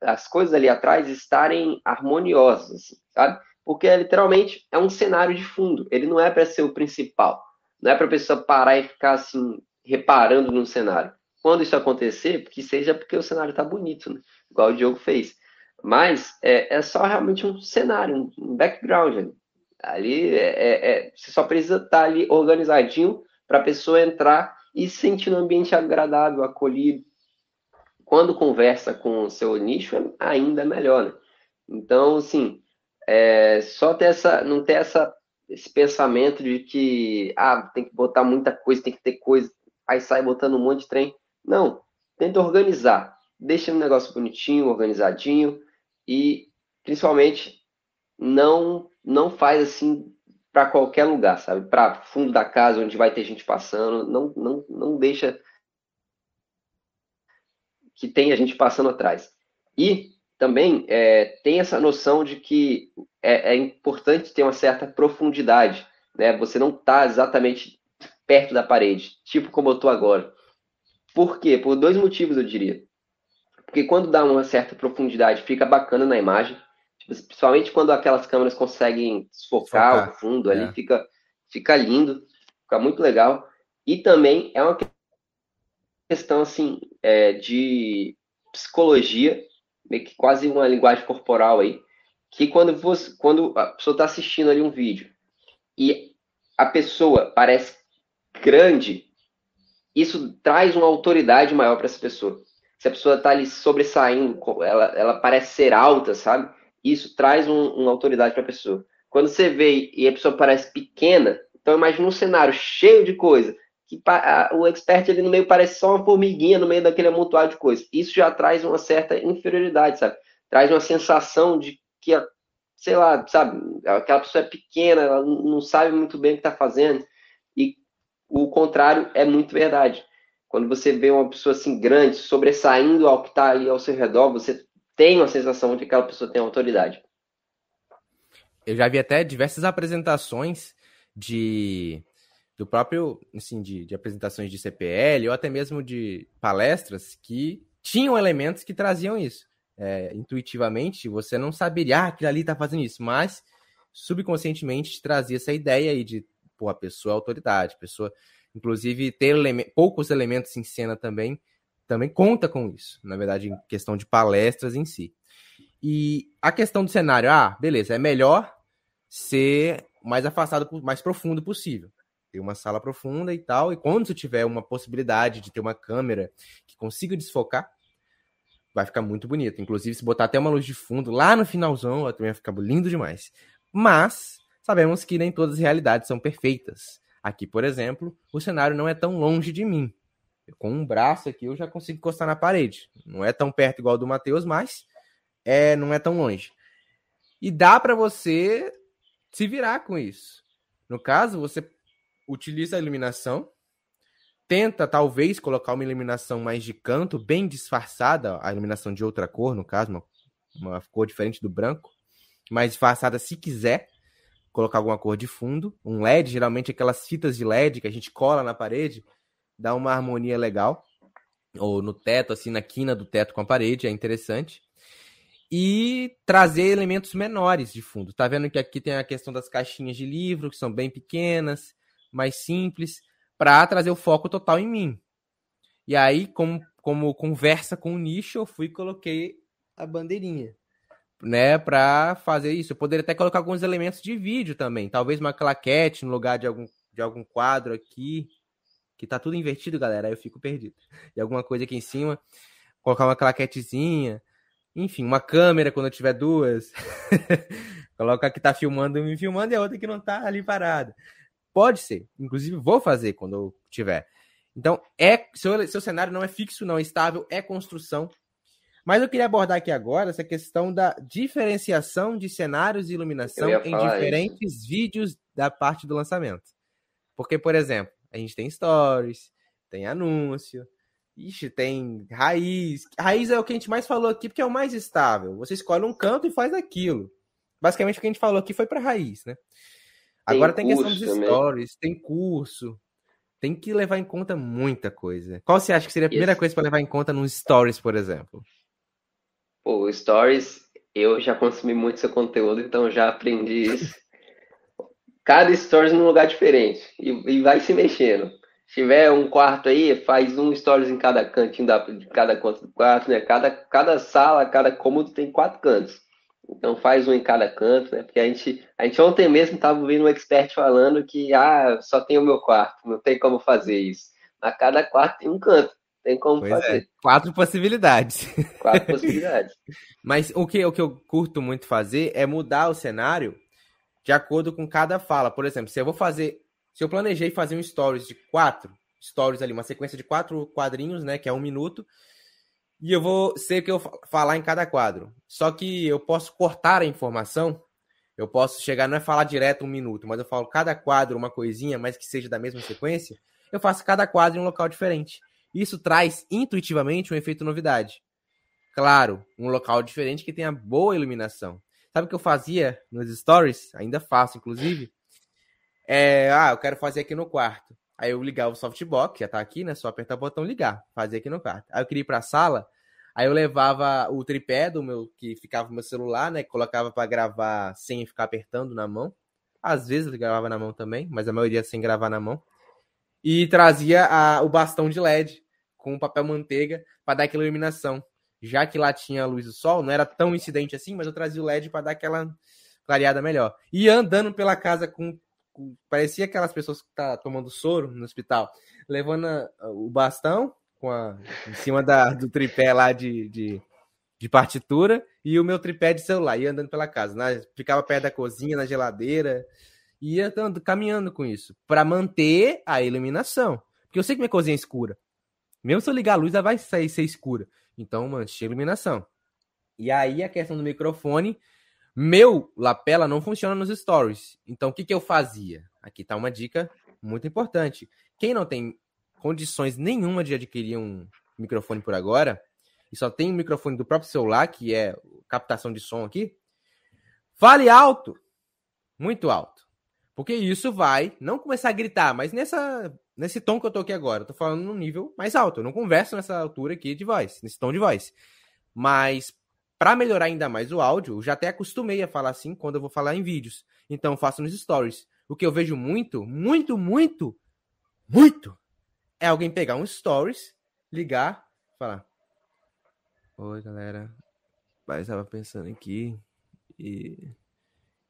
as coisas ali atrás estarem harmoniosas, assim, sabe? Porque literalmente é um cenário de fundo, ele não é para ser o principal, não é para a pessoa parar e ficar assim reparando no cenário. Quando isso acontecer, que seja porque o cenário está bonito, né? igual o Diogo fez. Mas é, é só realmente um cenário, um background ali. ali é, é, é você só precisa estar tá ali organizadinho para a pessoa entrar e se sentir um ambiente agradável, acolhido, quando conversa com o seu nicho, é ainda melhor, né? Então, assim, é, só ter essa, não ter essa, esse pensamento de que, ah, tem que botar muita coisa, tem que ter coisa, aí sai botando um monte de trem. Não, tenta organizar. Deixa um negócio bonitinho, organizadinho e, principalmente, não, não faz assim para qualquer lugar, sabe? Para fundo da casa, onde vai ter gente passando, não, não, não deixa que tem a gente passando atrás. E também é, tem essa noção de que é, é, importante ter uma certa profundidade, né? Você não está exatamente perto da parede, tipo como eu estou agora. Por quê? Por dois motivos, eu diria. Porque quando dá uma certa profundidade, fica bacana na imagem, tipo, principalmente quando aquelas câmeras conseguem desfocar Focar. o fundo ali, é. fica, fica lindo, fica muito legal. E também é uma questão assim é, de psicologia, meio que quase uma linguagem corporal aí, que quando você, quando a pessoa está assistindo ali um vídeo e a pessoa parece grande, isso traz uma autoridade maior para essa pessoa. Se a pessoa está ali sobressaindo, ela, ela parece ser alta, sabe? Isso traz um, uma autoridade para a pessoa. Quando você vê e a pessoa parece pequena, então imagina um cenário cheio de coisa, que a, o expert ali no meio parece só uma formiguinha no meio daquele amontoado de coisas. Isso já traz uma certa inferioridade, sabe? Traz uma sensação de que, sei lá, sabe, aquela pessoa é pequena, ela não sabe muito bem o que está fazendo. E o contrário é muito verdade. Quando você vê uma pessoa assim grande, sobressaindo ao que está ali ao seu redor, você tem uma sensação de que aquela pessoa tem autoridade. Eu já vi até diversas apresentações de do próprio, assim, de, de apresentações de CPL ou até mesmo de palestras que tinham elementos que traziam isso. É, intuitivamente, você não saberia, ah, aquilo ali tá fazendo isso, mas subconscientemente te trazia essa ideia aí de, pô, a pessoa é autoridade, a pessoa, inclusive, ter ele poucos elementos em cena também, também conta com isso, na verdade, em questão de palestras em si. E a questão do cenário, ah, beleza, é melhor ser mais afastado, mais profundo possível ter uma sala profunda e tal. E quando você tiver uma possibilidade de ter uma câmera que consiga desfocar, vai ficar muito bonito. Inclusive, se botar até uma luz de fundo lá no finalzão, também vai ficar lindo demais. Mas sabemos que nem todas as realidades são perfeitas. Aqui, por exemplo, o cenário não é tão longe de mim. Com um braço aqui eu já consigo encostar na parede. Não é tão perto igual do Matheus, mas é, não é tão longe. E dá para você se virar com isso. No caso, você utiliza a iluminação, tenta talvez colocar uma iluminação mais de canto, bem disfarçada, a iluminação de outra cor, no caso, uma, uma cor diferente do branco, mais disfarçada se quiser colocar alguma cor de fundo, um LED, geralmente aquelas fitas de LED que a gente cola na parede, dá uma harmonia legal, ou no teto, assim, na quina do teto com a parede, é interessante. e trazer elementos menores de fundo. Tá vendo que aqui tem a questão das caixinhas de livro, que são bem pequenas, mais simples, para trazer o foco total em mim. E aí, como, como conversa com o nicho, eu fui e coloquei a bandeirinha, né, para fazer isso. Eu poderia até colocar alguns elementos de vídeo também, talvez uma claquete no lugar de algum, de algum quadro aqui, que tá tudo invertido, galera, aí eu fico perdido. E alguma coisa aqui em cima, colocar uma claquetezinha, enfim, uma câmera quando eu tiver duas. <laughs> Coloca que tá filmando me filmando e a outra que não tá ali parada. Pode ser. Inclusive, vou fazer quando eu tiver. Então, é seu, seu cenário não é fixo, não é estável, é construção. Mas eu queria abordar aqui agora essa questão da diferenciação de cenários e iluminação em diferentes isso. vídeos da parte do lançamento. Porque, por exemplo, a gente tem stories, tem anúncio, Ixi, tem raiz. Raiz é o que a gente mais falou aqui, porque é o mais estável. Você escolhe um canto e faz aquilo. Basicamente, o que a gente falou aqui foi para raiz, né? Tem Agora tem questão dos também. stories, tem curso. Tem que levar em conta muita coisa. Qual você acha que seria a primeira coisa para levar em conta nos stories, por exemplo? Pô, stories, eu já consumi muito seu conteúdo, então já aprendi isso. Cada stories num lugar diferente e, e vai se mexendo. Se tiver um quarto aí, faz um stories em cada cantinho da, de cada canto do quarto, né? Cada, cada sala, cada cômodo tem quatro cantos. Então faz um em cada canto, né? Porque a gente, a gente ontem mesmo estava ouvindo um expert falando que ah, só tem o meu quarto, não tem como fazer isso. A cada quarto tem um canto, tem como pois é, fazer. É. Quatro possibilidades. Quatro <laughs> possibilidades. Mas o que, o que eu curto muito fazer é mudar o cenário de acordo com cada fala. Por exemplo, se eu vou fazer se eu planejei fazer um stories de quatro stories ali, uma sequência de quatro quadrinhos, né, que é um minuto, e eu vou ser o que eu falar em cada quadro. Só que eu posso cortar a informação, eu posso chegar, não é falar direto um minuto, mas eu falo cada quadro uma coisinha, mas que seja da mesma sequência, eu faço cada quadro em um local diferente. Isso traz intuitivamente um efeito novidade. Claro, um local diferente que tenha boa iluminação. Sabe o que eu fazia nos stories? Ainda faço, inclusive. É, ah, eu quero fazer aqui no quarto. Aí eu ligava o softbox, já tá aqui, né? Só apertar o botão ligar, fazer aqui no quarto. Aí eu queria ir pra sala, aí eu levava o tripé do meu, que ficava no meu celular, né? Colocava para gravar sem ficar apertando na mão. Às vezes eu gravava na mão também, mas a maioria sem gravar na mão. E trazia a, o bastão de LED com papel manteiga para dar aquela iluminação. Já que lá tinha a luz do sol, não era tão incidente assim, mas eu trazia o LED para dar aquela clareada melhor. E andando pela casa com parecia aquelas pessoas que tá tomando soro no hospital, levando o bastão com a, em cima da, do tripé lá de, de, de, partitura e o meu tripé de celular, ia andando pela casa, né? ficava perto da cozinha, na geladeira, ia andando, caminhando com isso, para manter a iluminação. Porque eu sei que minha cozinha é escura. Mesmo se eu ligar a luz, ela vai sair ser escura. Então, manter a iluminação. E aí a questão do microfone meu lapela não funciona nos stories. Então, o que, que eu fazia? Aqui está uma dica muito importante. Quem não tem condições nenhuma de adquirir um microfone por agora, e só tem um microfone do próprio celular, que é captação de som aqui, fale alto, muito alto. Porque isso vai não começar a gritar, mas nessa, nesse tom que eu tô aqui agora. Eu tô falando num nível mais alto. Eu não converso nessa altura aqui de voz, nesse tom de voz. Mas para melhorar ainda mais o áudio, eu já até acostumei a falar assim quando eu vou falar em vídeos. Então eu faço nos stories. O que eu vejo muito, muito, muito, muito é alguém pegar um stories, ligar, falar: Oi, galera. Mas estava pensando aqui e,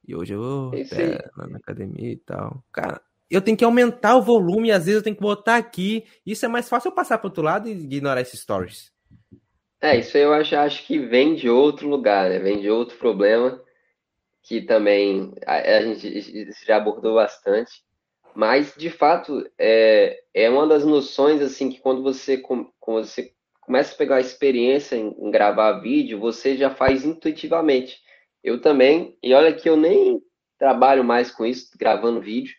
e hoje eu vou até na academia e tal. Cara, eu tenho que aumentar o volume, às vezes eu tenho que botar aqui. Isso é mais fácil eu passar para outro lado e ignorar esses stories. É, isso aí eu acho, acho que vem de outro lugar, né? Vem de outro problema que também a, a gente já abordou bastante. Mas, de fato, é, é uma das noções, assim, que quando você, quando você começa a pegar a experiência em, em gravar vídeo, você já faz intuitivamente. Eu também, e olha que eu nem trabalho mais com isso, gravando vídeo,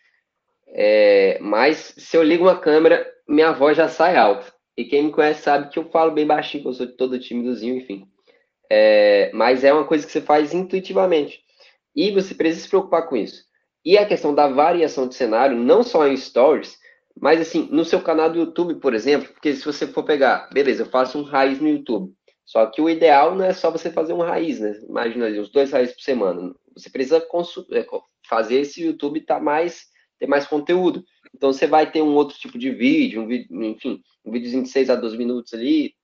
é, mas se eu ligo uma câmera, minha voz já sai alta. E quem me conhece sabe que eu falo bem baixinho, que eu sou todo timidozinho, enfim. É, mas é uma coisa que você faz intuitivamente. E você precisa se preocupar com isso. E a questão da variação de cenário, não só em stories, mas assim, no seu canal do YouTube, por exemplo, porque se você for pegar, beleza, eu faço um raiz no YouTube. Só que o ideal não é só você fazer um raiz, né? Imagina ali, uns dois raízes por semana. Você precisa é, fazer esse YouTube tá mais, ter mais conteúdo. Então você vai ter um outro tipo de vídeo, um vídeo, enfim, um vídeo de 6 a 12 minutos ali.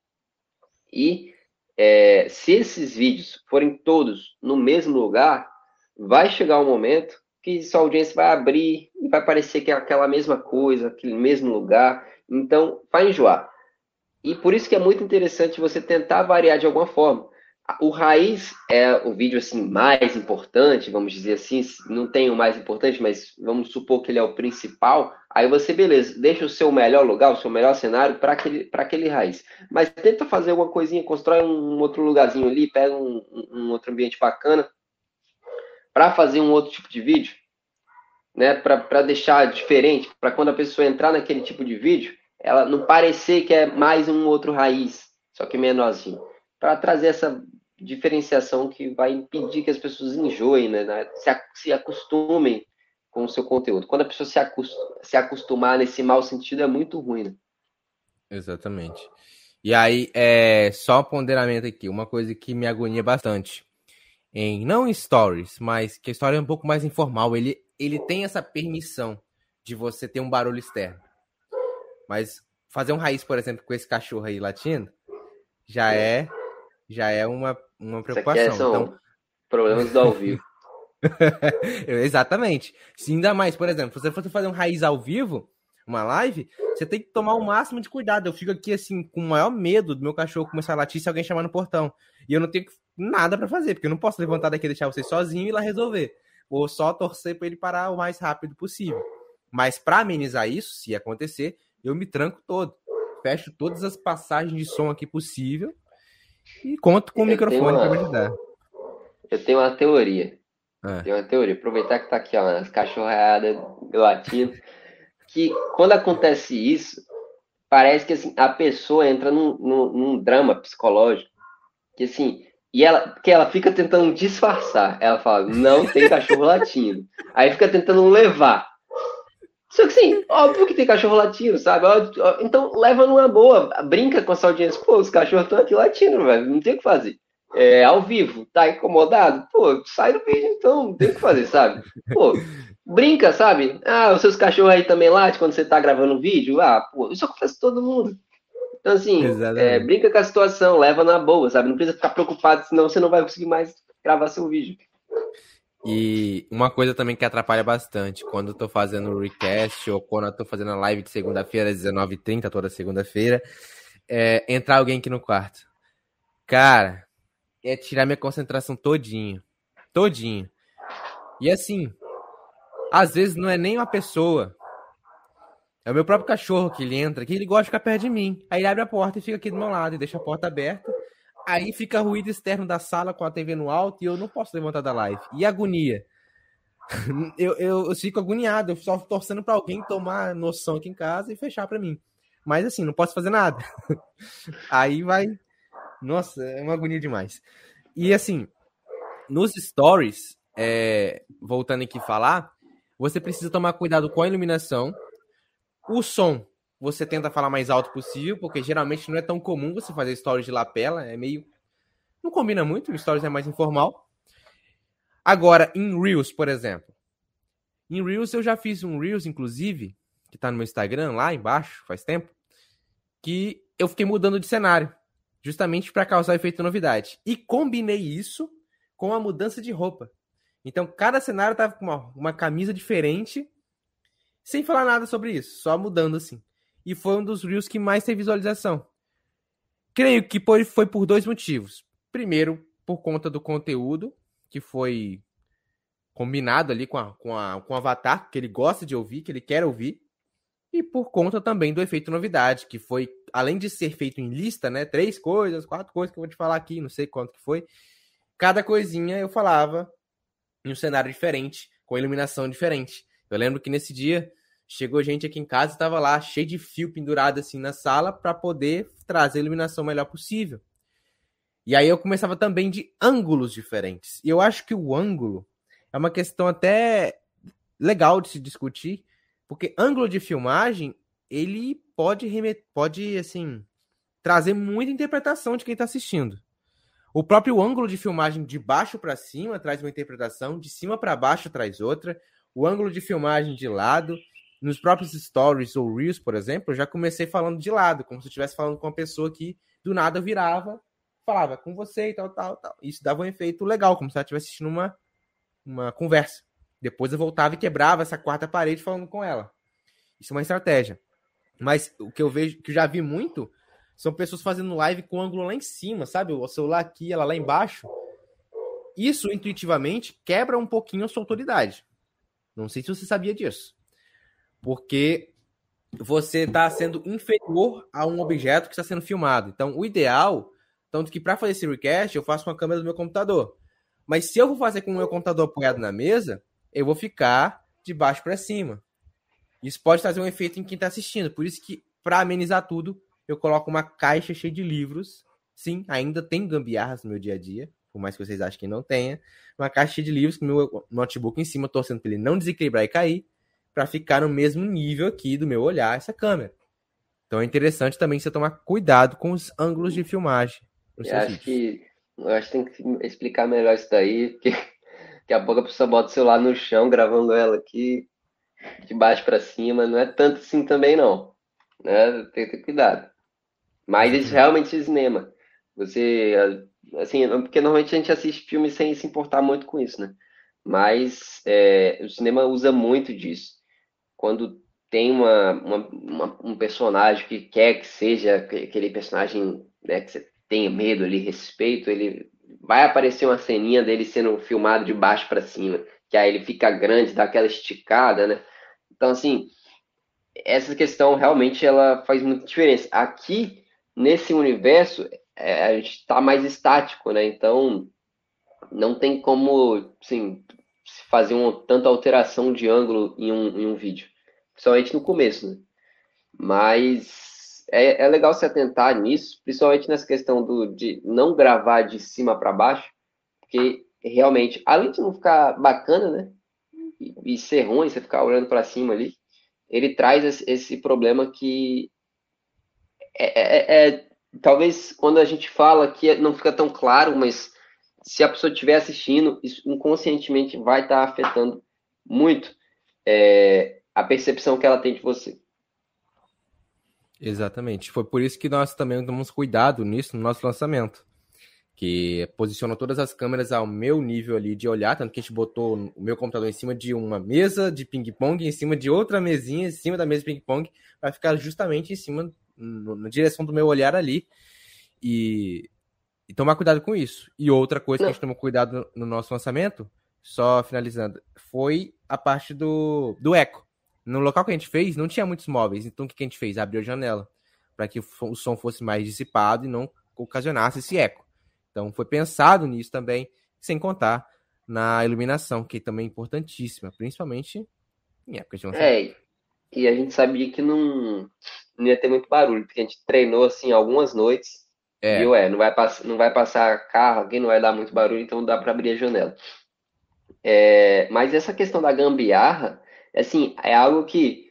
E é, se esses vídeos forem todos no mesmo lugar, vai chegar um momento que sua audiência vai abrir e vai parecer que é aquela mesma coisa, aquele mesmo lugar. Então, vai enjoar. E por isso que é muito interessante você tentar variar de alguma forma. O raiz é o vídeo assim mais importante, vamos dizer assim, não tem o mais importante, mas vamos supor que ele é o principal. Aí você, beleza, deixa o seu melhor lugar, o seu melhor cenário para aquele, aquele raiz. Mas tenta fazer alguma coisinha, constrói um outro lugarzinho ali, pega um, um outro ambiente bacana para fazer um outro tipo de vídeo, né? Para deixar diferente, para quando a pessoa entrar naquele tipo de vídeo, ela não parecer que é mais um outro raiz, só que menorzinho, para trazer essa diferenciação que vai impedir que as pessoas enjoem, né? Se, se acostumem com o seu conteúdo. Quando a pessoa se, acostumar, se acostumar nesse mau sentido, é muito ruim, né? Exatamente. E aí, é, só um ponderamento aqui, uma coisa que me agonia bastante. Em, não em stories, mas que a história é um pouco mais informal. Ele, ele tem essa permissão de você ter um barulho externo. Mas fazer um raiz, por exemplo, com esse cachorro aí latindo, já é já é uma, uma preocupação. São então... problemas do ao vivo. <laughs> <laughs> Exatamente. Se ainda mais, por exemplo, se você for fazer um raiz ao vivo, uma live, você tem que tomar o máximo de cuidado. Eu fico aqui assim com o maior medo do meu cachorro começar a latir se alguém chamar no portão. E eu não tenho nada para fazer, porque eu não posso levantar daqui e deixar você sozinho e ir lá resolver. Vou só torcer para ele parar o mais rápido possível. Mas para amenizar isso, se acontecer, eu me tranco todo. Fecho todas as passagens de som aqui possível e conto com o microfone para me ajudar. Eu tenho uma teoria. É. Tenho uma teoria. Aproveitar que tá aqui, ó, as cachorradas latindo. Que quando acontece isso, parece que assim, a pessoa entra num, num, num drama psicológico. Que assim, e ela, que ela fica tentando disfarçar. Ela fala, não tem cachorro latindo. Aí fica tentando levar. Só que sim, óbvio que tem cachorro latindo, sabe? Então leva numa boa, brinca com essa audiência. Pô, os cachorros estão aqui latindo, velho, não tem o que fazer. É, ao vivo, tá incomodado? Pô, sai do vídeo então, não tem o que fazer, sabe? Pô, brinca, sabe? Ah, os seus cachorros aí também latem quando você tá gravando vídeo? Ah, pô, isso acontece com todo mundo. Então, assim, é, brinca com a situação, leva na boa, sabe? Não precisa ficar preocupado, senão você não vai conseguir mais gravar seu vídeo. E uma coisa também que atrapalha bastante, quando eu tô fazendo o recast ou quando eu tô fazendo a live de segunda-feira, às 19h30, toda segunda-feira, é entrar alguém aqui no quarto. Cara, é tirar minha concentração todinho. Todinho. E assim, às vezes não é nem uma pessoa. É o meu próprio cachorro que ele entra, que ele gosta de ficar perto de mim. Aí ele abre a porta e fica aqui do meu lado e deixa a porta aberta. Aí fica ruído externo da sala com a TV no alto e eu não posso levantar da live. E agonia. <laughs> Eu, eu, eu fico agoniado, eu só torcendo para alguém tomar noção aqui em casa e fechar para mim. Mas assim, não posso fazer nada. <laughs> Aí vai. Nossa, é uma agonia demais. E assim, nos stories, é... voltando aqui falar, você precisa tomar cuidado com a iluminação. O som, você tenta falar mais alto possível, porque geralmente não é tão comum você fazer stories de lapela, é meio. Não combina muito, stories é mais informal. Agora, em Reels, por exemplo. Em Reels eu já fiz um Reels, inclusive, que tá no meu Instagram, lá embaixo, faz tempo, que eu fiquei mudando de cenário, justamente para causar efeito novidade. E combinei isso com a mudança de roupa. Então, cada cenário tava com uma, uma camisa diferente, sem falar nada sobre isso, só mudando assim e foi um dos Reels que mais teve visualização. Creio que foi por dois motivos. Primeiro, por conta do conteúdo, que foi combinado ali com, a, com, a, com o avatar, que ele gosta de ouvir, que ele quer ouvir. E por conta também do efeito novidade, que foi, além de ser feito em lista, né? Três coisas, quatro coisas que eu vou te falar aqui, não sei quanto que foi. Cada coisinha eu falava em um cenário diferente, com iluminação diferente. Eu lembro que nesse dia Chegou gente aqui em casa e tava lá cheio de fio pendurado assim na sala para poder trazer a iluminação melhor possível. E aí eu começava também de ângulos diferentes. E eu acho que o ângulo é uma questão até legal de se discutir, porque ângulo de filmagem, ele pode pode assim trazer muita interpretação de quem está assistindo. O próprio ângulo de filmagem de baixo para cima traz uma interpretação, de cima para baixo traz outra. O ângulo de filmagem de lado, nos próprios stories ou reels, por exemplo, eu já comecei falando de lado, como se eu estivesse falando com uma pessoa que do nada virava, falava com você e tal, tal, tal. Isso dava um efeito legal, como se ela estivesse assistindo uma, uma conversa. Depois eu voltava e quebrava essa quarta parede falando com ela. Isso é uma estratégia. Mas o que eu vejo, que eu já vi muito, são pessoas fazendo live com o ângulo lá em cima, sabe? O celular aqui, ela lá embaixo. Isso, intuitivamente, quebra um pouquinho a sua autoridade. Não sei se você sabia disso. Porque você está sendo inferior a um objeto que está sendo filmado. Então, o ideal, tanto que para fazer esse request, eu faço com a câmera do meu computador. Mas se eu vou fazer com o meu computador apoiado na mesa, eu vou ficar de baixo para cima. Isso pode trazer um efeito em quem está assistindo. Por isso que, para amenizar tudo, eu coloco uma caixa cheia de livros. Sim, ainda tem gambiarras no meu dia a dia, por mais que vocês achem que não tenha. Uma caixa cheia de livros com meu notebook em cima, torcendo para ele não desequilibrar e cair, para ficar no mesmo nível aqui do meu olhar essa câmera. Então é interessante também você tomar cuidado com os ângulos de filmagem. Eu acho que eu acho que tem que explicar melhor isso daí, porque <laughs> daqui a pouco a pessoa bota o celular no chão gravando ela aqui de baixo para cima, não é tanto assim também não, né? Tem que ter cuidado. Mas isso realmente é cinema. Você, assim, porque normalmente a gente assiste filmes sem se importar muito com isso, né? Mas é, o cinema usa muito disso. Quando tem uma, uma, uma, um personagem que quer que seja aquele personagem né, que você tenha medo ali, respeito, ele vai aparecer uma ceninha dele sendo filmado de baixo para cima, que aí ele fica grande, dá aquela esticada, né? Então, assim, essa questão realmente ela faz muita diferença. Aqui, nesse universo, é, a gente está mais estático, né? Então, não tem como, assim, fazer uma, tanta alteração de ângulo em um, em um vídeo. Principalmente no começo, né? Mas é, é legal se atentar nisso, principalmente nessa questão do, de não gravar de cima para baixo, porque realmente, além de não ficar bacana, né? E, e ser ruim, você ficar olhando para cima ali, ele traz esse, esse problema que é, é, é, talvez quando a gente fala que não fica tão claro, mas se a pessoa estiver assistindo, isso inconscientemente vai estar afetando muito é, a percepção que ela tem de você. Exatamente. Foi por isso que nós também tomamos cuidado nisso no nosso lançamento. Que posiciona todas as câmeras ao meu nível ali de olhar, tanto que a gente botou o meu computador em cima de uma mesa de ping-pong, em cima de outra mesinha, em cima da mesa de ping-pong, para ficar justamente em cima, no, na direção do meu olhar ali. E, e, tomar cuidado com isso. E outra coisa que a gente tomou cuidado no, no nosso lançamento, só finalizando, foi a parte do, do eco. No local que a gente fez, não tinha muitos móveis. Então, o que a gente fez? Abriu a janela para que o som fosse mais dissipado e não ocasionasse esse eco. Então, foi pensado nisso também, sem contar na iluminação, que também é importantíssima, principalmente em época de lançamento. É, e a gente sabia que não, não ia ter muito barulho, porque a gente treinou assim algumas noites. É. E ué, não vai, não vai passar carro aqui, não vai dar muito barulho, então dá para abrir a janela. É, mas essa questão da gambiarra, assim, é algo que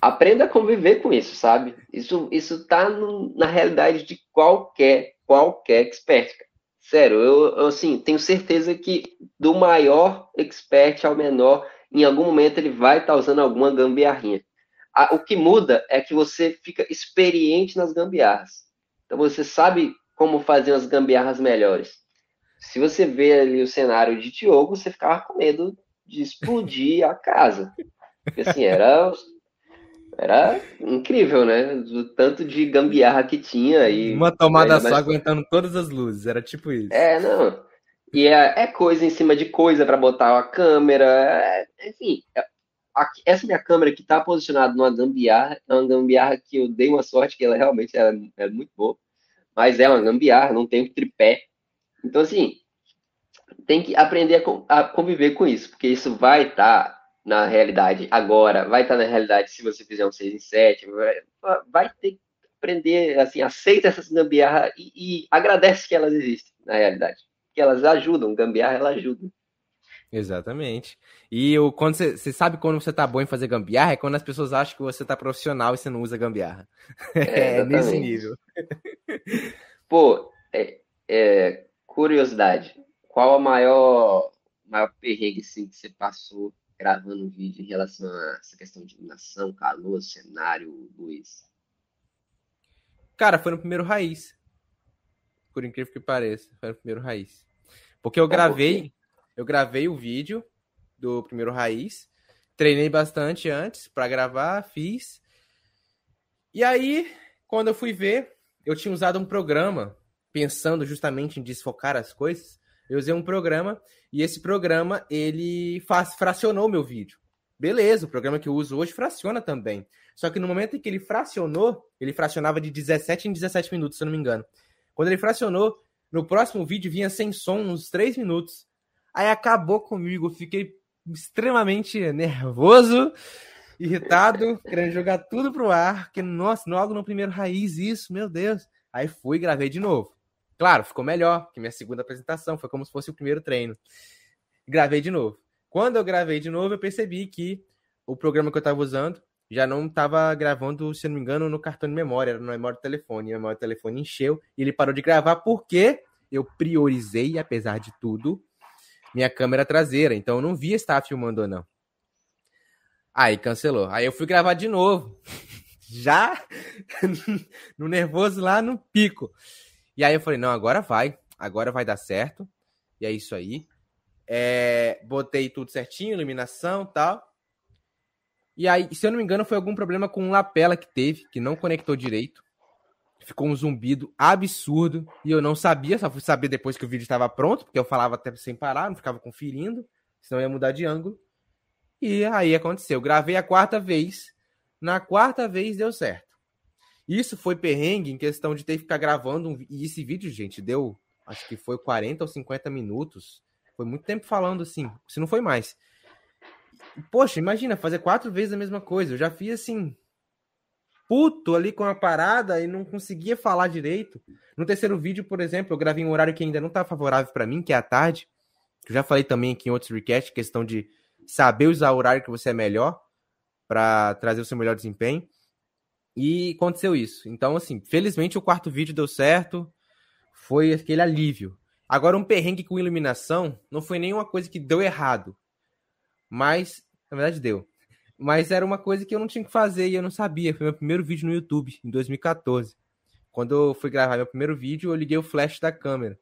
aprenda a conviver com isso, sabe? Isso, isso tá no, na realidade de qualquer, qualquer expert. Sério, eu, eu assim, tenho certeza que do maior expert ao menor, em algum momento ele vai estar tá usando alguma gambiarrinha. o que muda é que você fica experiente nas gambiarras. Então você sabe como fazer as gambiarras melhores. Se você vê ali o cenário de Diogo, você ficava com medo de explodir a casa. Porque, assim, era, era incrível, né? Do tanto de gambiarra que tinha. E, Uma tomada só aguentando todas as luzes, era tipo isso. É, não. E é, é coisa em cima de coisa para botar a câmera, é, enfim. É, essa minha câmera que está posicionada numa gambiarra, é uma gambiarra que eu dei uma sorte que ela realmente era, era muito boa, mas é uma gambiarra, não tem um tripé. Então, assim, tem que aprender a, conviver com isso, porque isso vai estar tá na realidade agora, vai estar tá na realidade se você fizer um 6 em 7, vai, vai ter que aprender, assim, aceita essas gambiarra e, e, agradece que elas existem na realidade, que elas ajudam, gambiarra ela ajuda. Exatamente. E o, quando você, sabe quando você tá bom em fazer gambiarra é quando as pessoas acham que você tá profissional e você não usa gambiarra. É, <laughs> é nesse nível. Pô, é, é, curiosidade. Qual a maior, maior perrengue assim, que você passou gravando um vídeo em relação a essa questão de iluminação, calor, cenário, luz? Cara, foi no primeiro raiz. Por incrível que pareça, foi no primeiro raiz. Porque eu gravei, eu gravei o vídeo do primeiro raiz, treinei bastante antes para gravar, fiz. E aí, quando eu fui ver, eu tinha usado um programa pensando justamente em desfocar as coisas. Eu usei um programa e esse programa ele faz, fracionou meu vídeo. Beleza, o programa que eu uso hoje fraciona também. Só que no momento em que ele fracionou, ele fracionava de 17 em 17 minutos, se eu não me engano. Quando ele fracionou, no próximo vídeo vinha sem som uns 3 minutos. Aí acabou comigo, fiquei extremamente nervoso, irritado, <laughs> querendo jogar tudo pro ar, porque, nossa, logo no primeiro raiz isso, meu Deus. Aí fui e gravei de novo. Claro, ficou melhor que minha segunda apresentação, foi como se fosse o primeiro treino. Gravei de novo. Quando eu gravei de novo, eu percebi que o programa que eu estava usando já não estava gravando, se não me engano, no cartão de memória, era no memória do telefone. A memória do telefone encheu e ele parou de gravar porque eu priorizei, apesar de tudo, minha câmera traseira. Então eu não via se estava filmando ou não. Aí cancelou. Aí eu fui gravar de novo. Já <laughs> no nervoso lá no pico. E aí eu falei, não, agora vai, agora vai dar certo. E é isso aí. É, botei tudo certinho, iluminação tal. E aí, se eu não me engano, foi algum problema com um lapela que teve, que não conectou direito. Ficou um zumbido absurdo. E eu não sabia, só fui saber depois que o vídeo estava pronto, porque eu falava até sem parar, não ficava conferindo, senão ia mudar de ângulo. E aí aconteceu. Gravei a quarta vez. Na quarta vez deu certo. Isso foi perrengue em questão de ter que ficar gravando. Um... E esse vídeo, gente, deu. Acho que foi 40 ou 50 minutos. Foi muito tempo falando assim. Se não foi mais. Poxa, imagina, fazer quatro vezes a mesma coisa. Eu já fiz assim. Puto ali com a parada e não conseguia falar direito. No terceiro vídeo, por exemplo, eu gravei um horário que ainda não tá favorável para mim, que é a tarde. Eu já falei também aqui em outros recasts, questão de saber usar o horário que você é melhor para trazer o seu melhor desempenho. E aconteceu isso. Então, assim, felizmente o quarto vídeo deu certo. Foi aquele alívio. Agora, um perrengue com iluminação não foi nenhuma coisa que deu errado. Mas, na verdade, deu. Mas era uma coisa que eu não tinha que fazer e eu não sabia. Foi meu primeiro vídeo no YouTube, em 2014. Quando eu fui gravar meu primeiro vídeo, eu liguei o flash da câmera.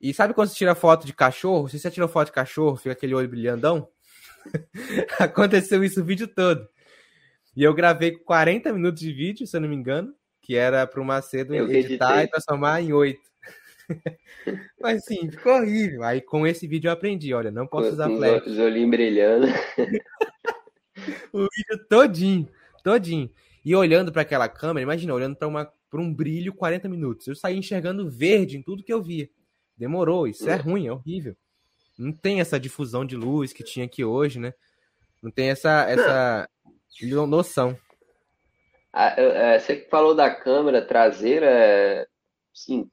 E sabe quando você tira foto de cachorro? Se você tirou foto de cachorro, fica aquele olho brilhandão? <laughs> Aconteceu isso o vídeo todo. E eu gravei 40 minutos de vídeo, se eu não me engano, que era para o Macedo eu editar editei. e transformar em 8. <laughs> Mas sim, ficou horrível. Aí com esse vídeo eu aprendi, olha, não posso usar flash. Os olhinhos brilhando. <laughs> o vídeo todinho, todinho. E olhando para aquela câmera, imagina, olhando para uma para um brilho 40 minutos. Eu saí enxergando verde em tudo que eu via. Demorou, isso é ruim, é horrível. Não tem essa difusão de luz que tinha aqui hoje, né? Não tem essa essa noção. Ah, é, você que falou da câmera traseira, sim,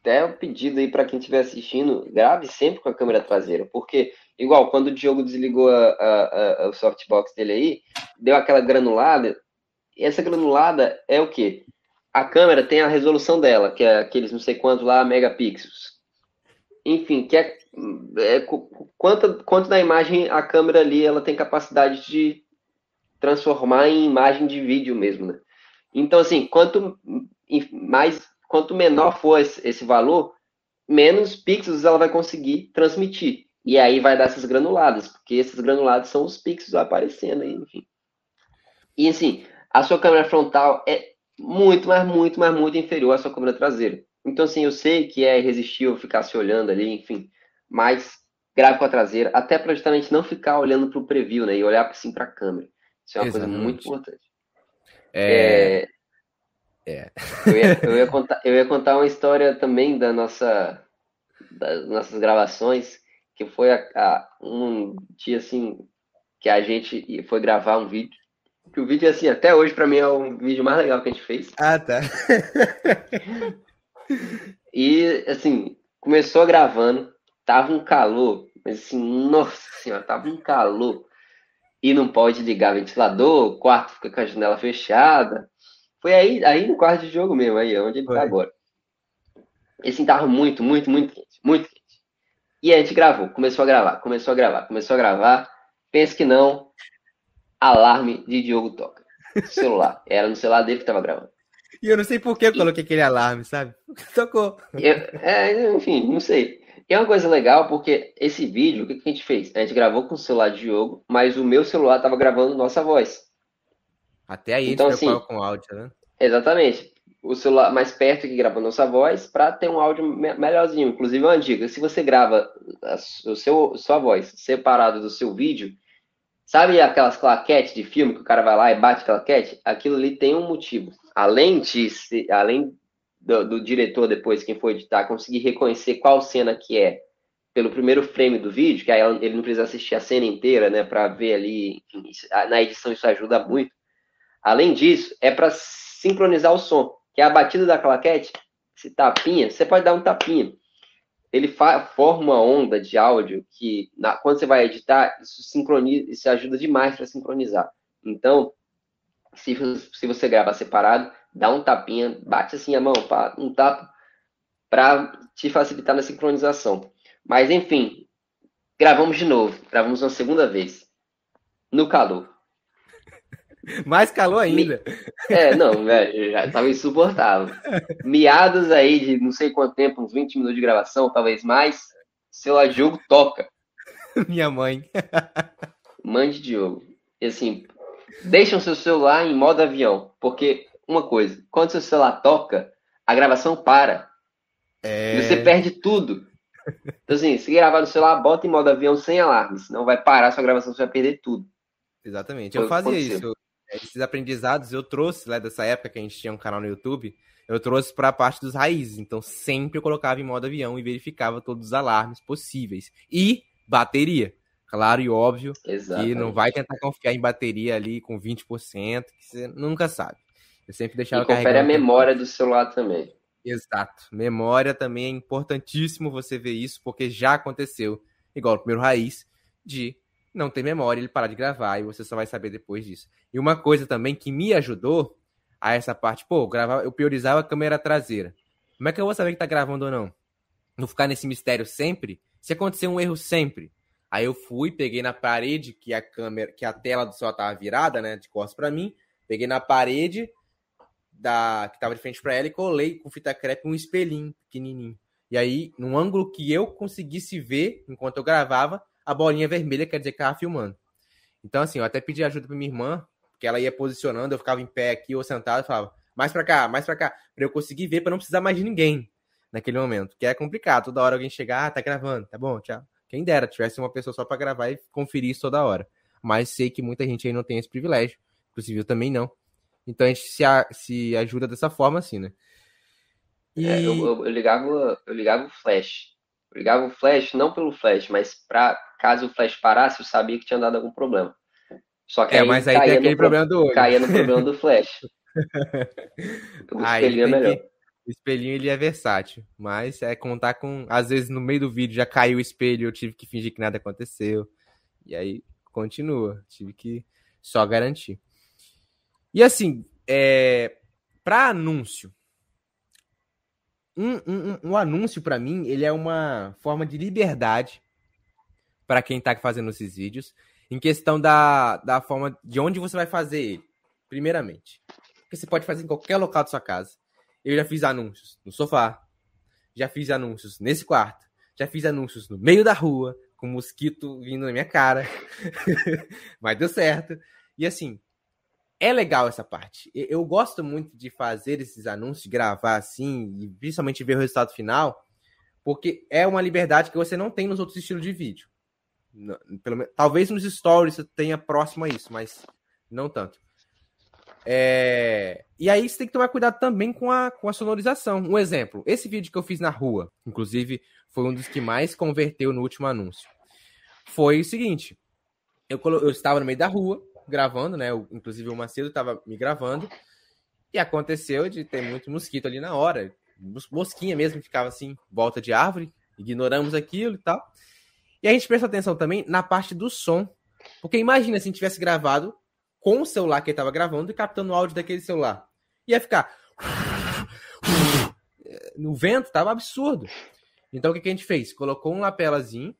até o um pedido aí para quem estiver assistindo, grave sempre com a câmera traseira, porque, igual, quando o Diogo desligou a, a, a, o softbox dele aí, deu aquela granulada, e essa granulada é o quê? A câmera tem a resolução dela, que é aqueles não sei quanto lá megapixels. Enfim, que é, é quanto, quanto na imagem a câmera ali ela tem capacidade de transformar em imagem de vídeo mesmo, né? Então, assim, quanto mais, quanto menor for esse valor, menos pixels ela vai conseguir transmitir. E aí vai dar essas granuladas, porque esses granulados são os pixels aparecendo aí, enfim. E assim, a sua câmera frontal é muito, mas muito, mas muito inferior à sua câmera traseira. Então, assim, eu sei que é irresistível ficar se olhando ali, enfim, mas grave com a traseira, até para justamente não ficar olhando para o preview, né, e olhar assim para a câmera. Isso é uma Exatamente. coisa muito importante. É... é... é. Eu, ia, eu, ia contar, eu ia contar uma história também da nossa, das nossas gravações, que foi a, a, um dia assim que a gente foi gravar um vídeo. Que o vídeo, assim, até hoje, para mim, é o vídeo mais legal que a gente fez. Ah, tá. <laughs> e, assim, começou gravando, tava um calor, Mas assim, nossa senhora, tava um calor. E não pode ligar ventilador, o quarto fica com a janela fechada. Foi aí, aí no quarto de jogo mesmo, aí onde ele tá Foi. tá agora. E assim, tava muito, muito, muito quente, muito quente. E a gente gravou, começou a gravar, começou a gravar, começou a gravar. Pensa que não, alarme de Diogo toca. Celular. Era no celular dele que tava gravando. E eu não sei por que eu coloquei aquele alarme, sabe? <laughs> Tocou. Eu, é, enfim, não sei. E é uma coisa legal porque esse vídeo, o que, que a gente fez? A gente gravou com o celular de Diogo, mas o meu celular tava gravando nossa voz. Até aí então, a gente assim, com áudio, né? Exatamente. O celular mais perto que grava nossa voz para ter um áudio melhorzinho. Inclusive, uma dica: se você grava a, o seu, sua voz separado do seu vídeo, Sabe aquelas claquetes de filme que o cara vai lá e bate claquete? Aquilo ali tem um motivo. Além de além do, do, diretor depois, quem for editar, conseguir reconhecer qual cena que é pelo primeiro frame do vídeo, que aí ele não precisa assistir a cena inteira, né, para ver ali, na edição isso ajuda muito. Além disso, é para sincronizar o som, que é a batida da claquete, esse tapinha, você pode dar um tapinha ele forma uma onda de áudio que, na, quando você vai editar, isso sincroniza, isso ajuda demais para sincronizar. Então, se, se você grava separado, dá um tapinha, bate assim a mão, pá, um tapa, para te facilitar na sincronização. Mas, enfim, gravamos de novo, gravamos uma segunda vez, no calor. <laughs> Mais calor ainda. É, não, velho, já tava insuportável. Miados aí de não sei quanto tempo, uns 20 minutos de gravação, talvez mais. Seu Diogo toca. <laughs> Minha mãe. <laughs> Mãe de Diogo. E assim, deixam seu celular em modo avião. Porque, uma coisa, quando seu celular toca, a gravação para. É... você perde tudo. Então, assim, se gravar no celular, bota em modo avião sem alarme, senão vai parar sua gravação, você vai perder tudo. Exatamente. Eu fazia isso. É, esses aprendizados eu trouxe, né, dessa época que a gente tinha um canal no YouTube, eu trouxe para a parte dos raízes. Então, sempre eu colocava em modo avião e verificava todos os alarmes possíveis. E bateria. Claro e óbvio Exatamente. que não vai tentar confiar em bateria ali com 20%, que você nunca sabe. Eu sempre deixava E confere a memória do celular também. Exato. Memória também é importantíssimo você ver isso, porque já aconteceu, igual o primeiro raiz, de não ter memória, ele parar de gravar e você só vai saber depois disso. E uma coisa também que me ajudou a essa parte, pô, gravar, eu priorizava a câmera traseira. Como é que eu vou saber que tá gravando ou não? Não ficar nesse mistério sempre? Se acontecer um erro sempre. Aí eu fui, peguei na parede que a câmera, que a tela do celular tava virada, né, de costas para mim, peguei na parede da que tava de frente para ela e colei com fita crepe um espelhinho pequenininho. E aí, num ângulo que eu conseguisse ver enquanto eu gravava, a bolinha vermelha quer dizer que tava filmando. Então, assim, eu até pedi ajuda pra minha irmã, porque ela ia posicionando, eu ficava em pé aqui ou sentado, falava, mais pra cá, mais pra cá, pra eu conseguir ver, pra não precisar mais de ninguém naquele momento, que é complicado. Toda hora alguém chegar, ah, tá gravando, tá bom, tchau. Quem dera, tivesse uma pessoa só para gravar e conferir isso toda hora. Mas sei que muita gente aí não tem esse privilégio, inclusive eu também não. Então a gente se, a, se ajuda dessa forma, assim, né? E... É, eu, eu, eu, ligava, eu ligava o flash. Eu ligava o flash não pelo flash, mas pra caso o flash parasse, eu sabia que tinha dado algum problema. Só que é, aí mas aí tem aquele problema do olho. Caía no problema do flash. <laughs> o espelhinho é melhor. Que... O espelhinho ele é versátil, mas é contar com. Às vezes no meio do vídeo já caiu o espelho, eu tive que fingir que nada aconteceu. E aí continua. Tive que só garantir. E assim, é... para anúncio, um, um, um anúncio para mim ele é uma forma de liberdade para quem está fazendo esses vídeos, em questão da, da forma de onde você vai fazer ele, primeiramente. Porque você pode fazer em qualquer local da sua casa. Eu já fiz anúncios no sofá, já fiz anúncios nesse quarto, já fiz anúncios no meio da rua, com mosquito vindo na minha cara, <laughs> mas deu certo. E assim, é legal essa parte. Eu gosto muito de fazer esses anúncios, gravar assim, e principalmente ver o resultado final, porque é uma liberdade que você não tem nos outros estilos de vídeo. Pelo, talvez nos stories você tenha próximo a isso, mas não tanto. É... E aí você tem que tomar cuidado também com a, com a sonorização. Um exemplo, esse vídeo que eu fiz na rua, inclusive foi um dos que mais converteu no último anúncio. Foi o seguinte: eu, eu estava no meio da rua, gravando, né? Eu, inclusive o Macedo estava me gravando, e aconteceu de ter muito mosquito ali na hora. Mosquinha mesmo, ficava assim, volta de árvore, ignoramos aquilo e tal. E a gente presta atenção também na parte do som. Porque imagina se a gente tivesse gravado com o celular que ele estava gravando e captando o áudio daquele celular. Ia ficar. No vento, tava absurdo. Então o que, que a gente fez? Colocou um lapelazinho.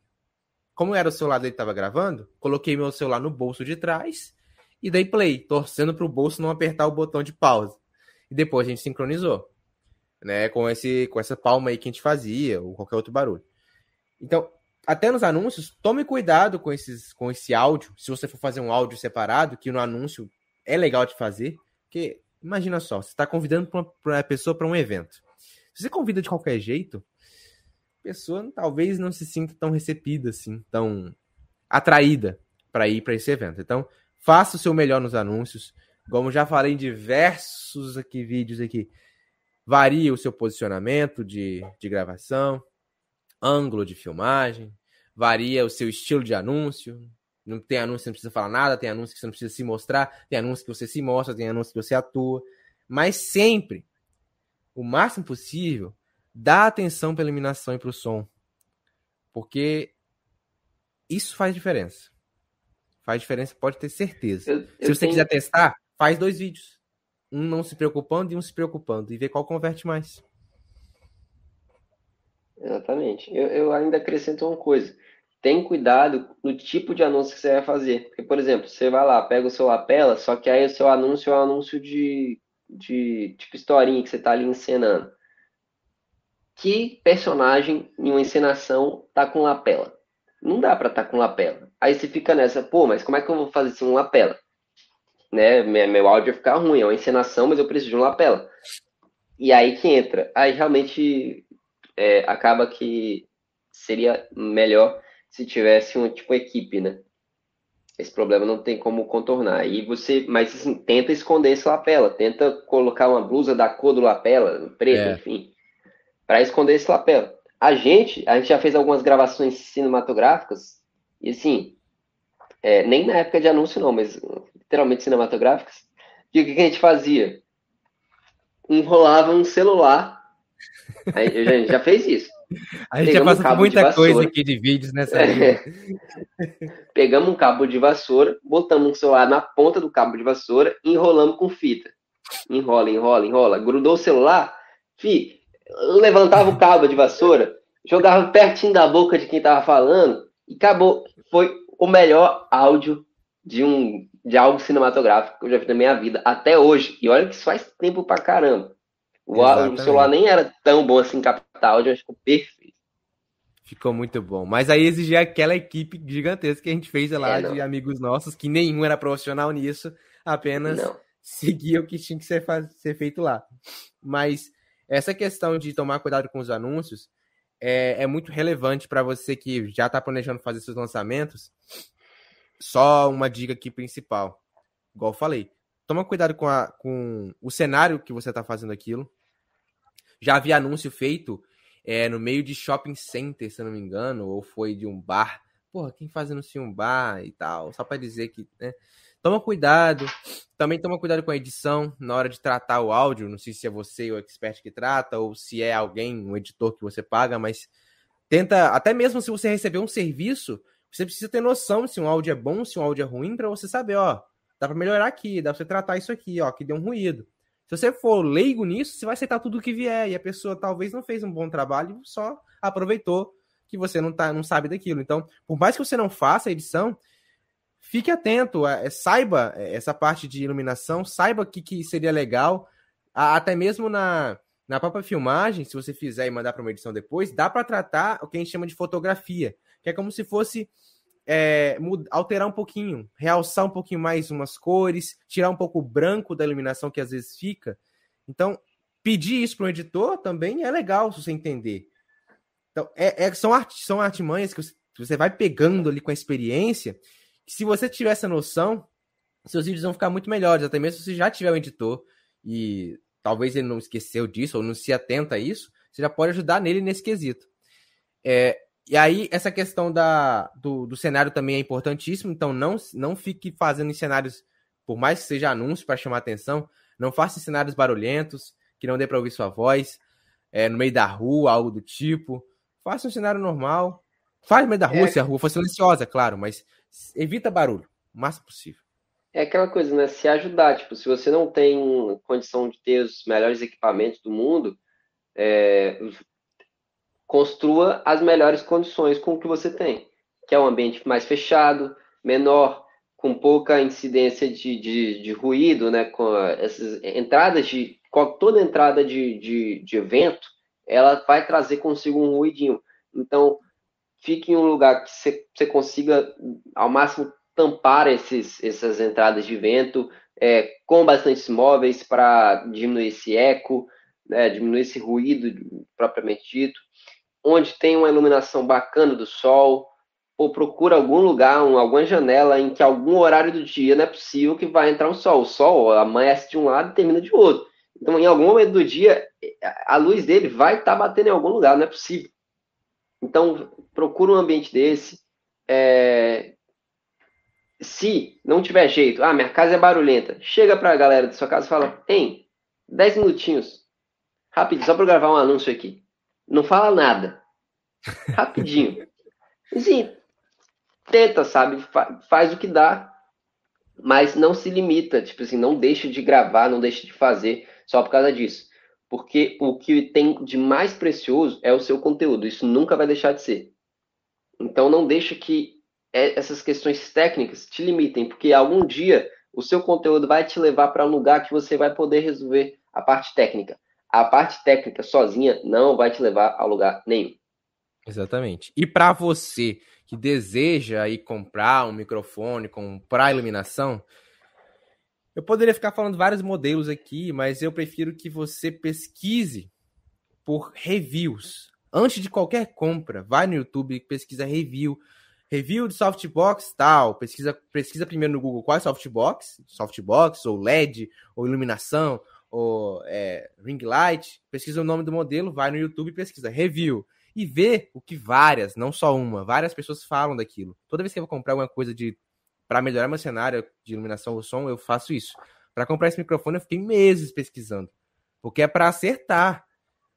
Como era o celular dele que estava gravando, coloquei meu celular no bolso de trás e dei play, torcendo para o bolso não apertar o botão de pausa. E depois a gente sincronizou, né, com esse com essa palma aí que a gente fazia ou qualquer outro barulho. Então, até nos anúncios, tome cuidado com esses com esse áudio. Se você for fazer um áudio separado, que no anúncio é legal de fazer, porque imagina só, você está convidando para a pessoa para um evento. Se você convida de qualquer jeito, a pessoa talvez não se sinta tão recebida assim, tão atraída para ir para esse evento. Então, faça o seu melhor nos anúncios. Como já falei em diversos aqui vídeos aqui, varia o seu posicionamento de, de gravação, ângulo de filmagem, varia o seu estilo de anúncio. Não tem anúncio que você não precisa falar nada, tem anúncio que você não precisa se mostrar, tem anúncio que você se mostra, tem anúncio que você atua. Mas sempre, o máximo possível, dá atenção para a iluminação e para o som. Porque isso faz diferença. Faz diferença, pode ter certeza. Eu, eu Se você tenho... quiser testar, faz dois vídeos. Um não se preocupando e um se preocupando. E ver qual converte mais. Exatamente. Eu, eu ainda acrescento uma coisa. Tem cuidado no tipo de anúncio que você vai fazer. Porque, por exemplo, você vai lá, pega o seu lapela, só que aí o seu anúncio é um anúncio de, de tipo historinha que você está ali encenando. Que personagem em uma encenação tá com lapela? Não dá para estar tá com lapela. Aí você fica nessa, pô, mas como é que eu vou fazer sem um lapela? Né? Meu áudio vai ficar ruim, é uma encenação, mas eu preciso de um lapela. E aí que entra. Aí realmente é, acaba que seria melhor se tivesse uma tipo equipe, né? Esse problema não tem como contornar. E você, mas assim, tenta esconder esse lapela, tenta colocar uma blusa da cor do lapela, preto, é. enfim, para esconder esse lapela. A gente, a gente já fez algumas gravações cinematográficas, e assim, é, nem na época de anúncio não, mas literalmente cinematográficas. E o que, que a gente fazia? Enrolava um celular. A gente já, já fez isso. <laughs> A gente já passou um muita coisa aqui de vídeos nessa é. <laughs> Pegamos um cabo de vassoura, botamos um celular na ponta do cabo de vassoura e enrolamos com fita. Enrola, enrola, enrola. Grudou o celular, fi, levantava o cabo de vassoura, jogava pertinho da boca de quem tava falando e acabou. Foi o melhor áudio de um de algo cinematográfico que eu já vi na minha vida até hoje. E olha que isso faz tempo pra caramba. O, o celular nem era tão bom assim captar áudio, ficou perfeito. Ficou muito bom. Mas aí exigia aquela equipe gigantesca que a gente fez lá é, de amigos nossos, que nenhum era profissional nisso, apenas não. seguia o que tinha que ser, ser feito lá. Mas essa questão de tomar cuidado com os anúncios é, é muito relevante para você que já está planejando fazer seus lançamentos. Só uma dica aqui principal. Igual eu falei, toma cuidado com, a, com o cenário que você está fazendo aquilo. Já vi anúncio feito é, no meio de shopping center, se eu não me engano, ou foi de um bar. Porra, quem faz anúncio em um bar e tal, só para dizer que, né? Toma cuidado. Também toma cuidado com a edição na hora de tratar o áudio. Não sei se é você o expert que trata ou se é alguém, um editor que você paga, mas tenta, até mesmo se você receber um serviço, você precisa ter noção se um áudio é bom, se um áudio é ruim, para você saber, ó, dá para melhorar aqui, dá para você tratar isso aqui, ó, que deu um ruído. Se você for leigo nisso, você vai aceitar tudo que vier e a pessoa talvez não fez um bom trabalho, só aproveitou que você não tá, não sabe daquilo. Então, por mais que você não faça a edição, fique atento, é, saiba é, essa parte de iluminação, saiba o que, que seria legal, até mesmo na, na própria filmagem, se você fizer e mandar para uma edição depois, dá para tratar o que a gente chama de fotografia, que é como se fosse é, alterar um pouquinho, realçar um pouquinho mais umas cores, tirar um pouco o branco da iluminação que às vezes fica. Então, pedir isso para um editor também é legal se você entender. Então, é, é são, art, são artimanhas que você, você vai pegando ali com a experiência se você tiver essa noção, seus vídeos vão ficar muito melhores, até mesmo se você já tiver um editor e talvez ele não esqueceu disso ou não se atenta a isso, você já pode ajudar nele nesse quesito. É, e aí, essa questão da, do, do cenário também é importantíssimo, então não, não fique fazendo em cenários, por mais que seja anúncio para chamar atenção, não faça cenários barulhentos, que não dê para ouvir sua voz, é, no meio da rua, algo do tipo. Faça um cenário normal, Faz no meio da rua, é... se a rua for silenciosa, claro, mas evita barulho, o máximo possível. É aquela coisa, né? Se ajudar, tipo, se você não tem condição de ter os melhores equipamentos do mundo, é, construa as melhores condições com o que você tem, que é um ambiente mais fechado, menor, com pouca incidência de, de, de ruído, né? Com essas entradas de toda entrada de, de, de evento, ela vai trazer consigo um ruidinho. Então, fique em um lugar que você, consiga ao máximo tampar esses, essas entradas de vento é, com bastantes móveis para diminuir esse eco, né, diminuir esse ruído propriamente dito. Onde tem uma iluminação bacana do sol, ou procura algum lugar, um, alguma janela em que algum horário do dia não é possível que vai entrar um sol. O sol amanhece de um lado e termina de outro. Então, em algum momento do dia, a luz dele vai estar tá batendo em algum lugar, não é possível. Então, procura um ambiente desse. É, se não tiver jeito, ah, minha casa é barulhenta, chega para a galera da sua casa e fala, tem 10 minutinhos, rapidinho, só para gravar um anúncio aqui. Não fala nada. <laughs> Rapidinho. Sim, tenta, sabe? Faz o que dá, mas não se limita, tipo assim, não deixa de gravar, não deixa de fazer só por causa disso. Porque o que tem de mais precioso é o seu conteúdo, isso nunca vai deixar de ser. Então não deixa que essas questões técnicas te limitem, porque algum dia o seu conteúdo vai te levar para um lugar que você vai poder resolver a parte técnica. A parte técnica sozinha não vai te levar a lugar nenhum. Exatamente. E para você que deseja aí comprar um microfone, comprar iluminação, eu poderia ficar falando vários modelos aqui, mas eu prefiro que você pesquise por reviews. Antes de qualquer compra, vai no YouTube, pesquisa review, Review de softbox tal. Pesquisa, pesquisa primeiro no Google qual é softbox, softbox, ou LED, ou iluminação, ou é, ring light. Pesquisa o nome do modelo, vai no YouTube e pesquisa review. E vê o que várias, não só uma, várias pessoas falam daquilo. Toda vez que eu vou comprar alguma coisa de para melhorar meu cenário de iluminação ou som, eu faço isso. Para comprar esse microfone, eu fiquei meses pesquisando. Porque é para acertar.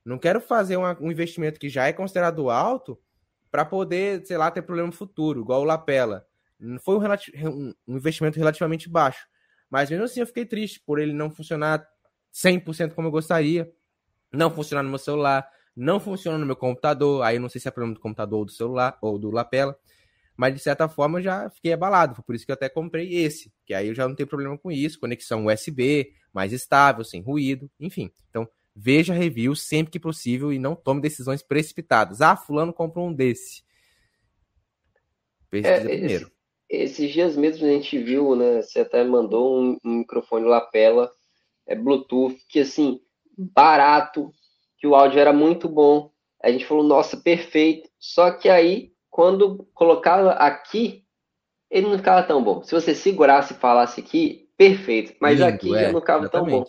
Não quero fazer uma, um investimento que já é considerado alto para poder, sei lá, ter problema futuro, igual o Lapela. Foi um, um, investimento relativamente baixo. Mas mesmo assim eu fiquei triste por ele não funcionar 100% como eu gostaria. Não funcionar no meu celular, não funciona no meu computador. Aí eu não sei se é problema do computador ou do celular ou do Lapela. Mas de certa forma eu já fiquei abalado. Foi por isso que eu até comprei esse. Que aí eu já não tenho problema com isso. Conexão USB, mais estável, sem ruído, enfim. Então, Veja review sempre que possível e não tome decisões precipitadas. Ah, fulano comprou um desse. Pesquisa é, primeiro. Esse, esses dias mesmo a gente viu, né? Você até mandou um, um microfone lapela, é Bluetooth, que assim, barato, que o áudio era muito bom. A gente falou, nossa, perfeito. Só que aí, quando colocava aqui, ele não ficava tão bom. Se você segurasse e falasse aqui, perfeito. Mas Lindo, aqui é, já não ficava exatamente. tão bom.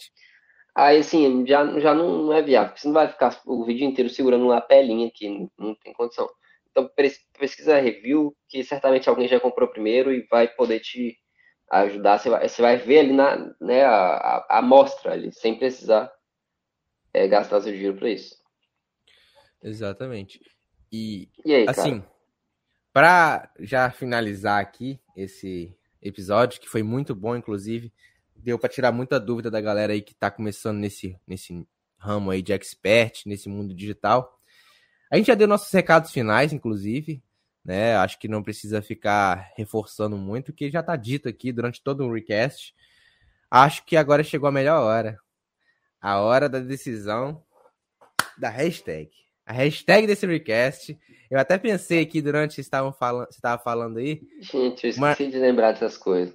Aí, assim, já, já não, não é viável, porque você não vai ficar o vídeo inteiro segurando uma pelinha aqui, não, não tem condição. Então, pesquisa review, que certamente alguém já comprou primeiro e vai poder te ajudar. Você vai, você vai ver ali na, né, a, a, amostra ali, sem precisar é, gastar seu dinheiro para isso. Exatamente. E, e aí, assim, para já finalizar aqui esse episódio, que foi muito bom, inclusive, deu para tirar muita dúvida da galera aí que está começando nesse, nesse ramo aí de expert, nesse mundo digital. A gente já deu nossos recados finais, inclusive, né? Acho que não precisa ficar reforçando muito, que já está dito aqui durante todo o recast. Acho que agora chegou a melhor hora. A hora da decisão da hashtag. A hashtag desse recast. Eu até pensei aqui durante que estavam falando, você estava falando aí. Gente, eu esqueci uma, de lembrar dessas coisas.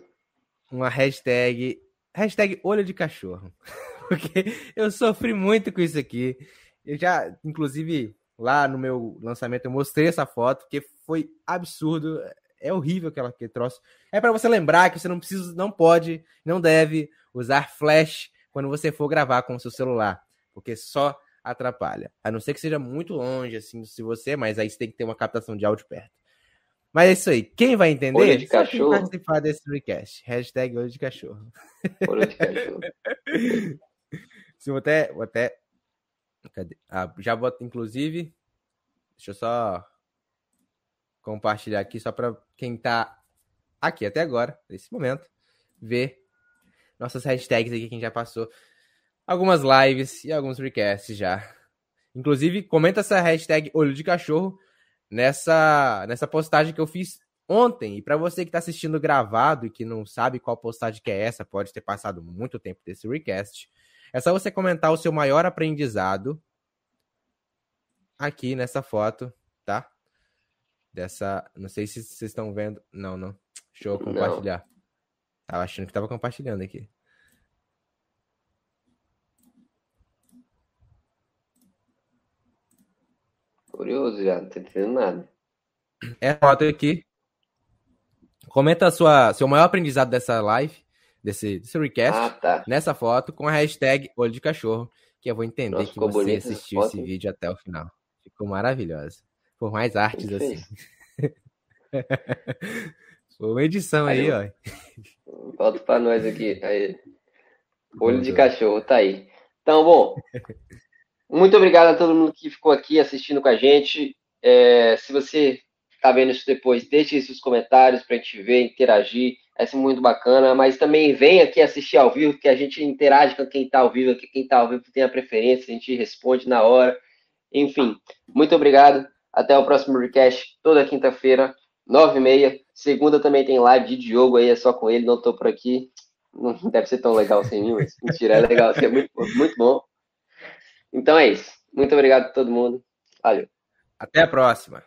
Uma hashtag Hashtag olho de cachorro. <laughs> Porque eu sofri muito com isso aqui. Eu já, inclusive, lá no meu lançamento, eu mostrei essa foto, porque foi absurdo. É horrível aquela que trouxe. É para você lembrar que você não precisa, não pode, não deve usar flash quando você for gravar com o seu celular, porque só atrapalha. A não ser que seja muito longe, assim, se você, mas aí você tem que ter uma captação de áudio perto. Mas é isso aí. Quem vai entender? Olho de cachorro. participar desse recast. Hashtag olho de cachorro. Olho de cachorro. <laughs> Se vou até. Vou até... Cadê? Ah, já boto, inclusive. Deixa eu só. compartilhar aqui só para quem tá aqui até agora, nesse momento, ver nossas hashtags aqui que a gente já passou algumas lives e alguns recasts já. Inclusive, comenta essa hashtag olho de cachorro nessa, nessa postagem que eu fiz ontem. E para você que está assistindo gravado e que não sabe qual postagem que é essa, pode ter passado muito tempo desse recast, é só você comentar o seu maior aprendizado aqui nessa foto, tá? Dessa. Não sei se vocês estão vendo. Não, não. Deixa eu compartilhar. Não. Tava achando que tava compartilhando aqui. Curioso já, não tô entendendo nada. É a foto aqui. Comenta sua, seu maior aprendizado dessa live, desse, desse recast, ah, tá. nessa foto, com a hashtag Olho de Cachorro, que eu vou entender Nossa, que você assistiu esse vídeo até o final. Ficou maravilhosa. Por mais artes assim. <laughs> Foi uma edição aí, aí ó. Volta pra nós aqui. Aí. Olho de cachorro, tá aí. Então, bom. Muito obrigado a todo mundo que ficou aqui assistindo com a gente. É, se você está vendo isso depois, deixe seus comentários para a gente ver, interagir. É muito bacana. Mas também vem aqui assistir ao vivo, que a gente interage com quem está ao vivo, que quem está ao vivo tem a preferência, a gente responde na hora. Enfim, muito obrigado. Até o próximo recast, toda quinta-feira, nove e meia. Segunda também tem live de Diogo aí, é só com ele, não estou por aqui. Não deve ser tão legal sem mim, mas mentira, é legal, é muito, muito bom. Então é isso. Muito obrigado a todo mundo. Valeu. Até a próxima.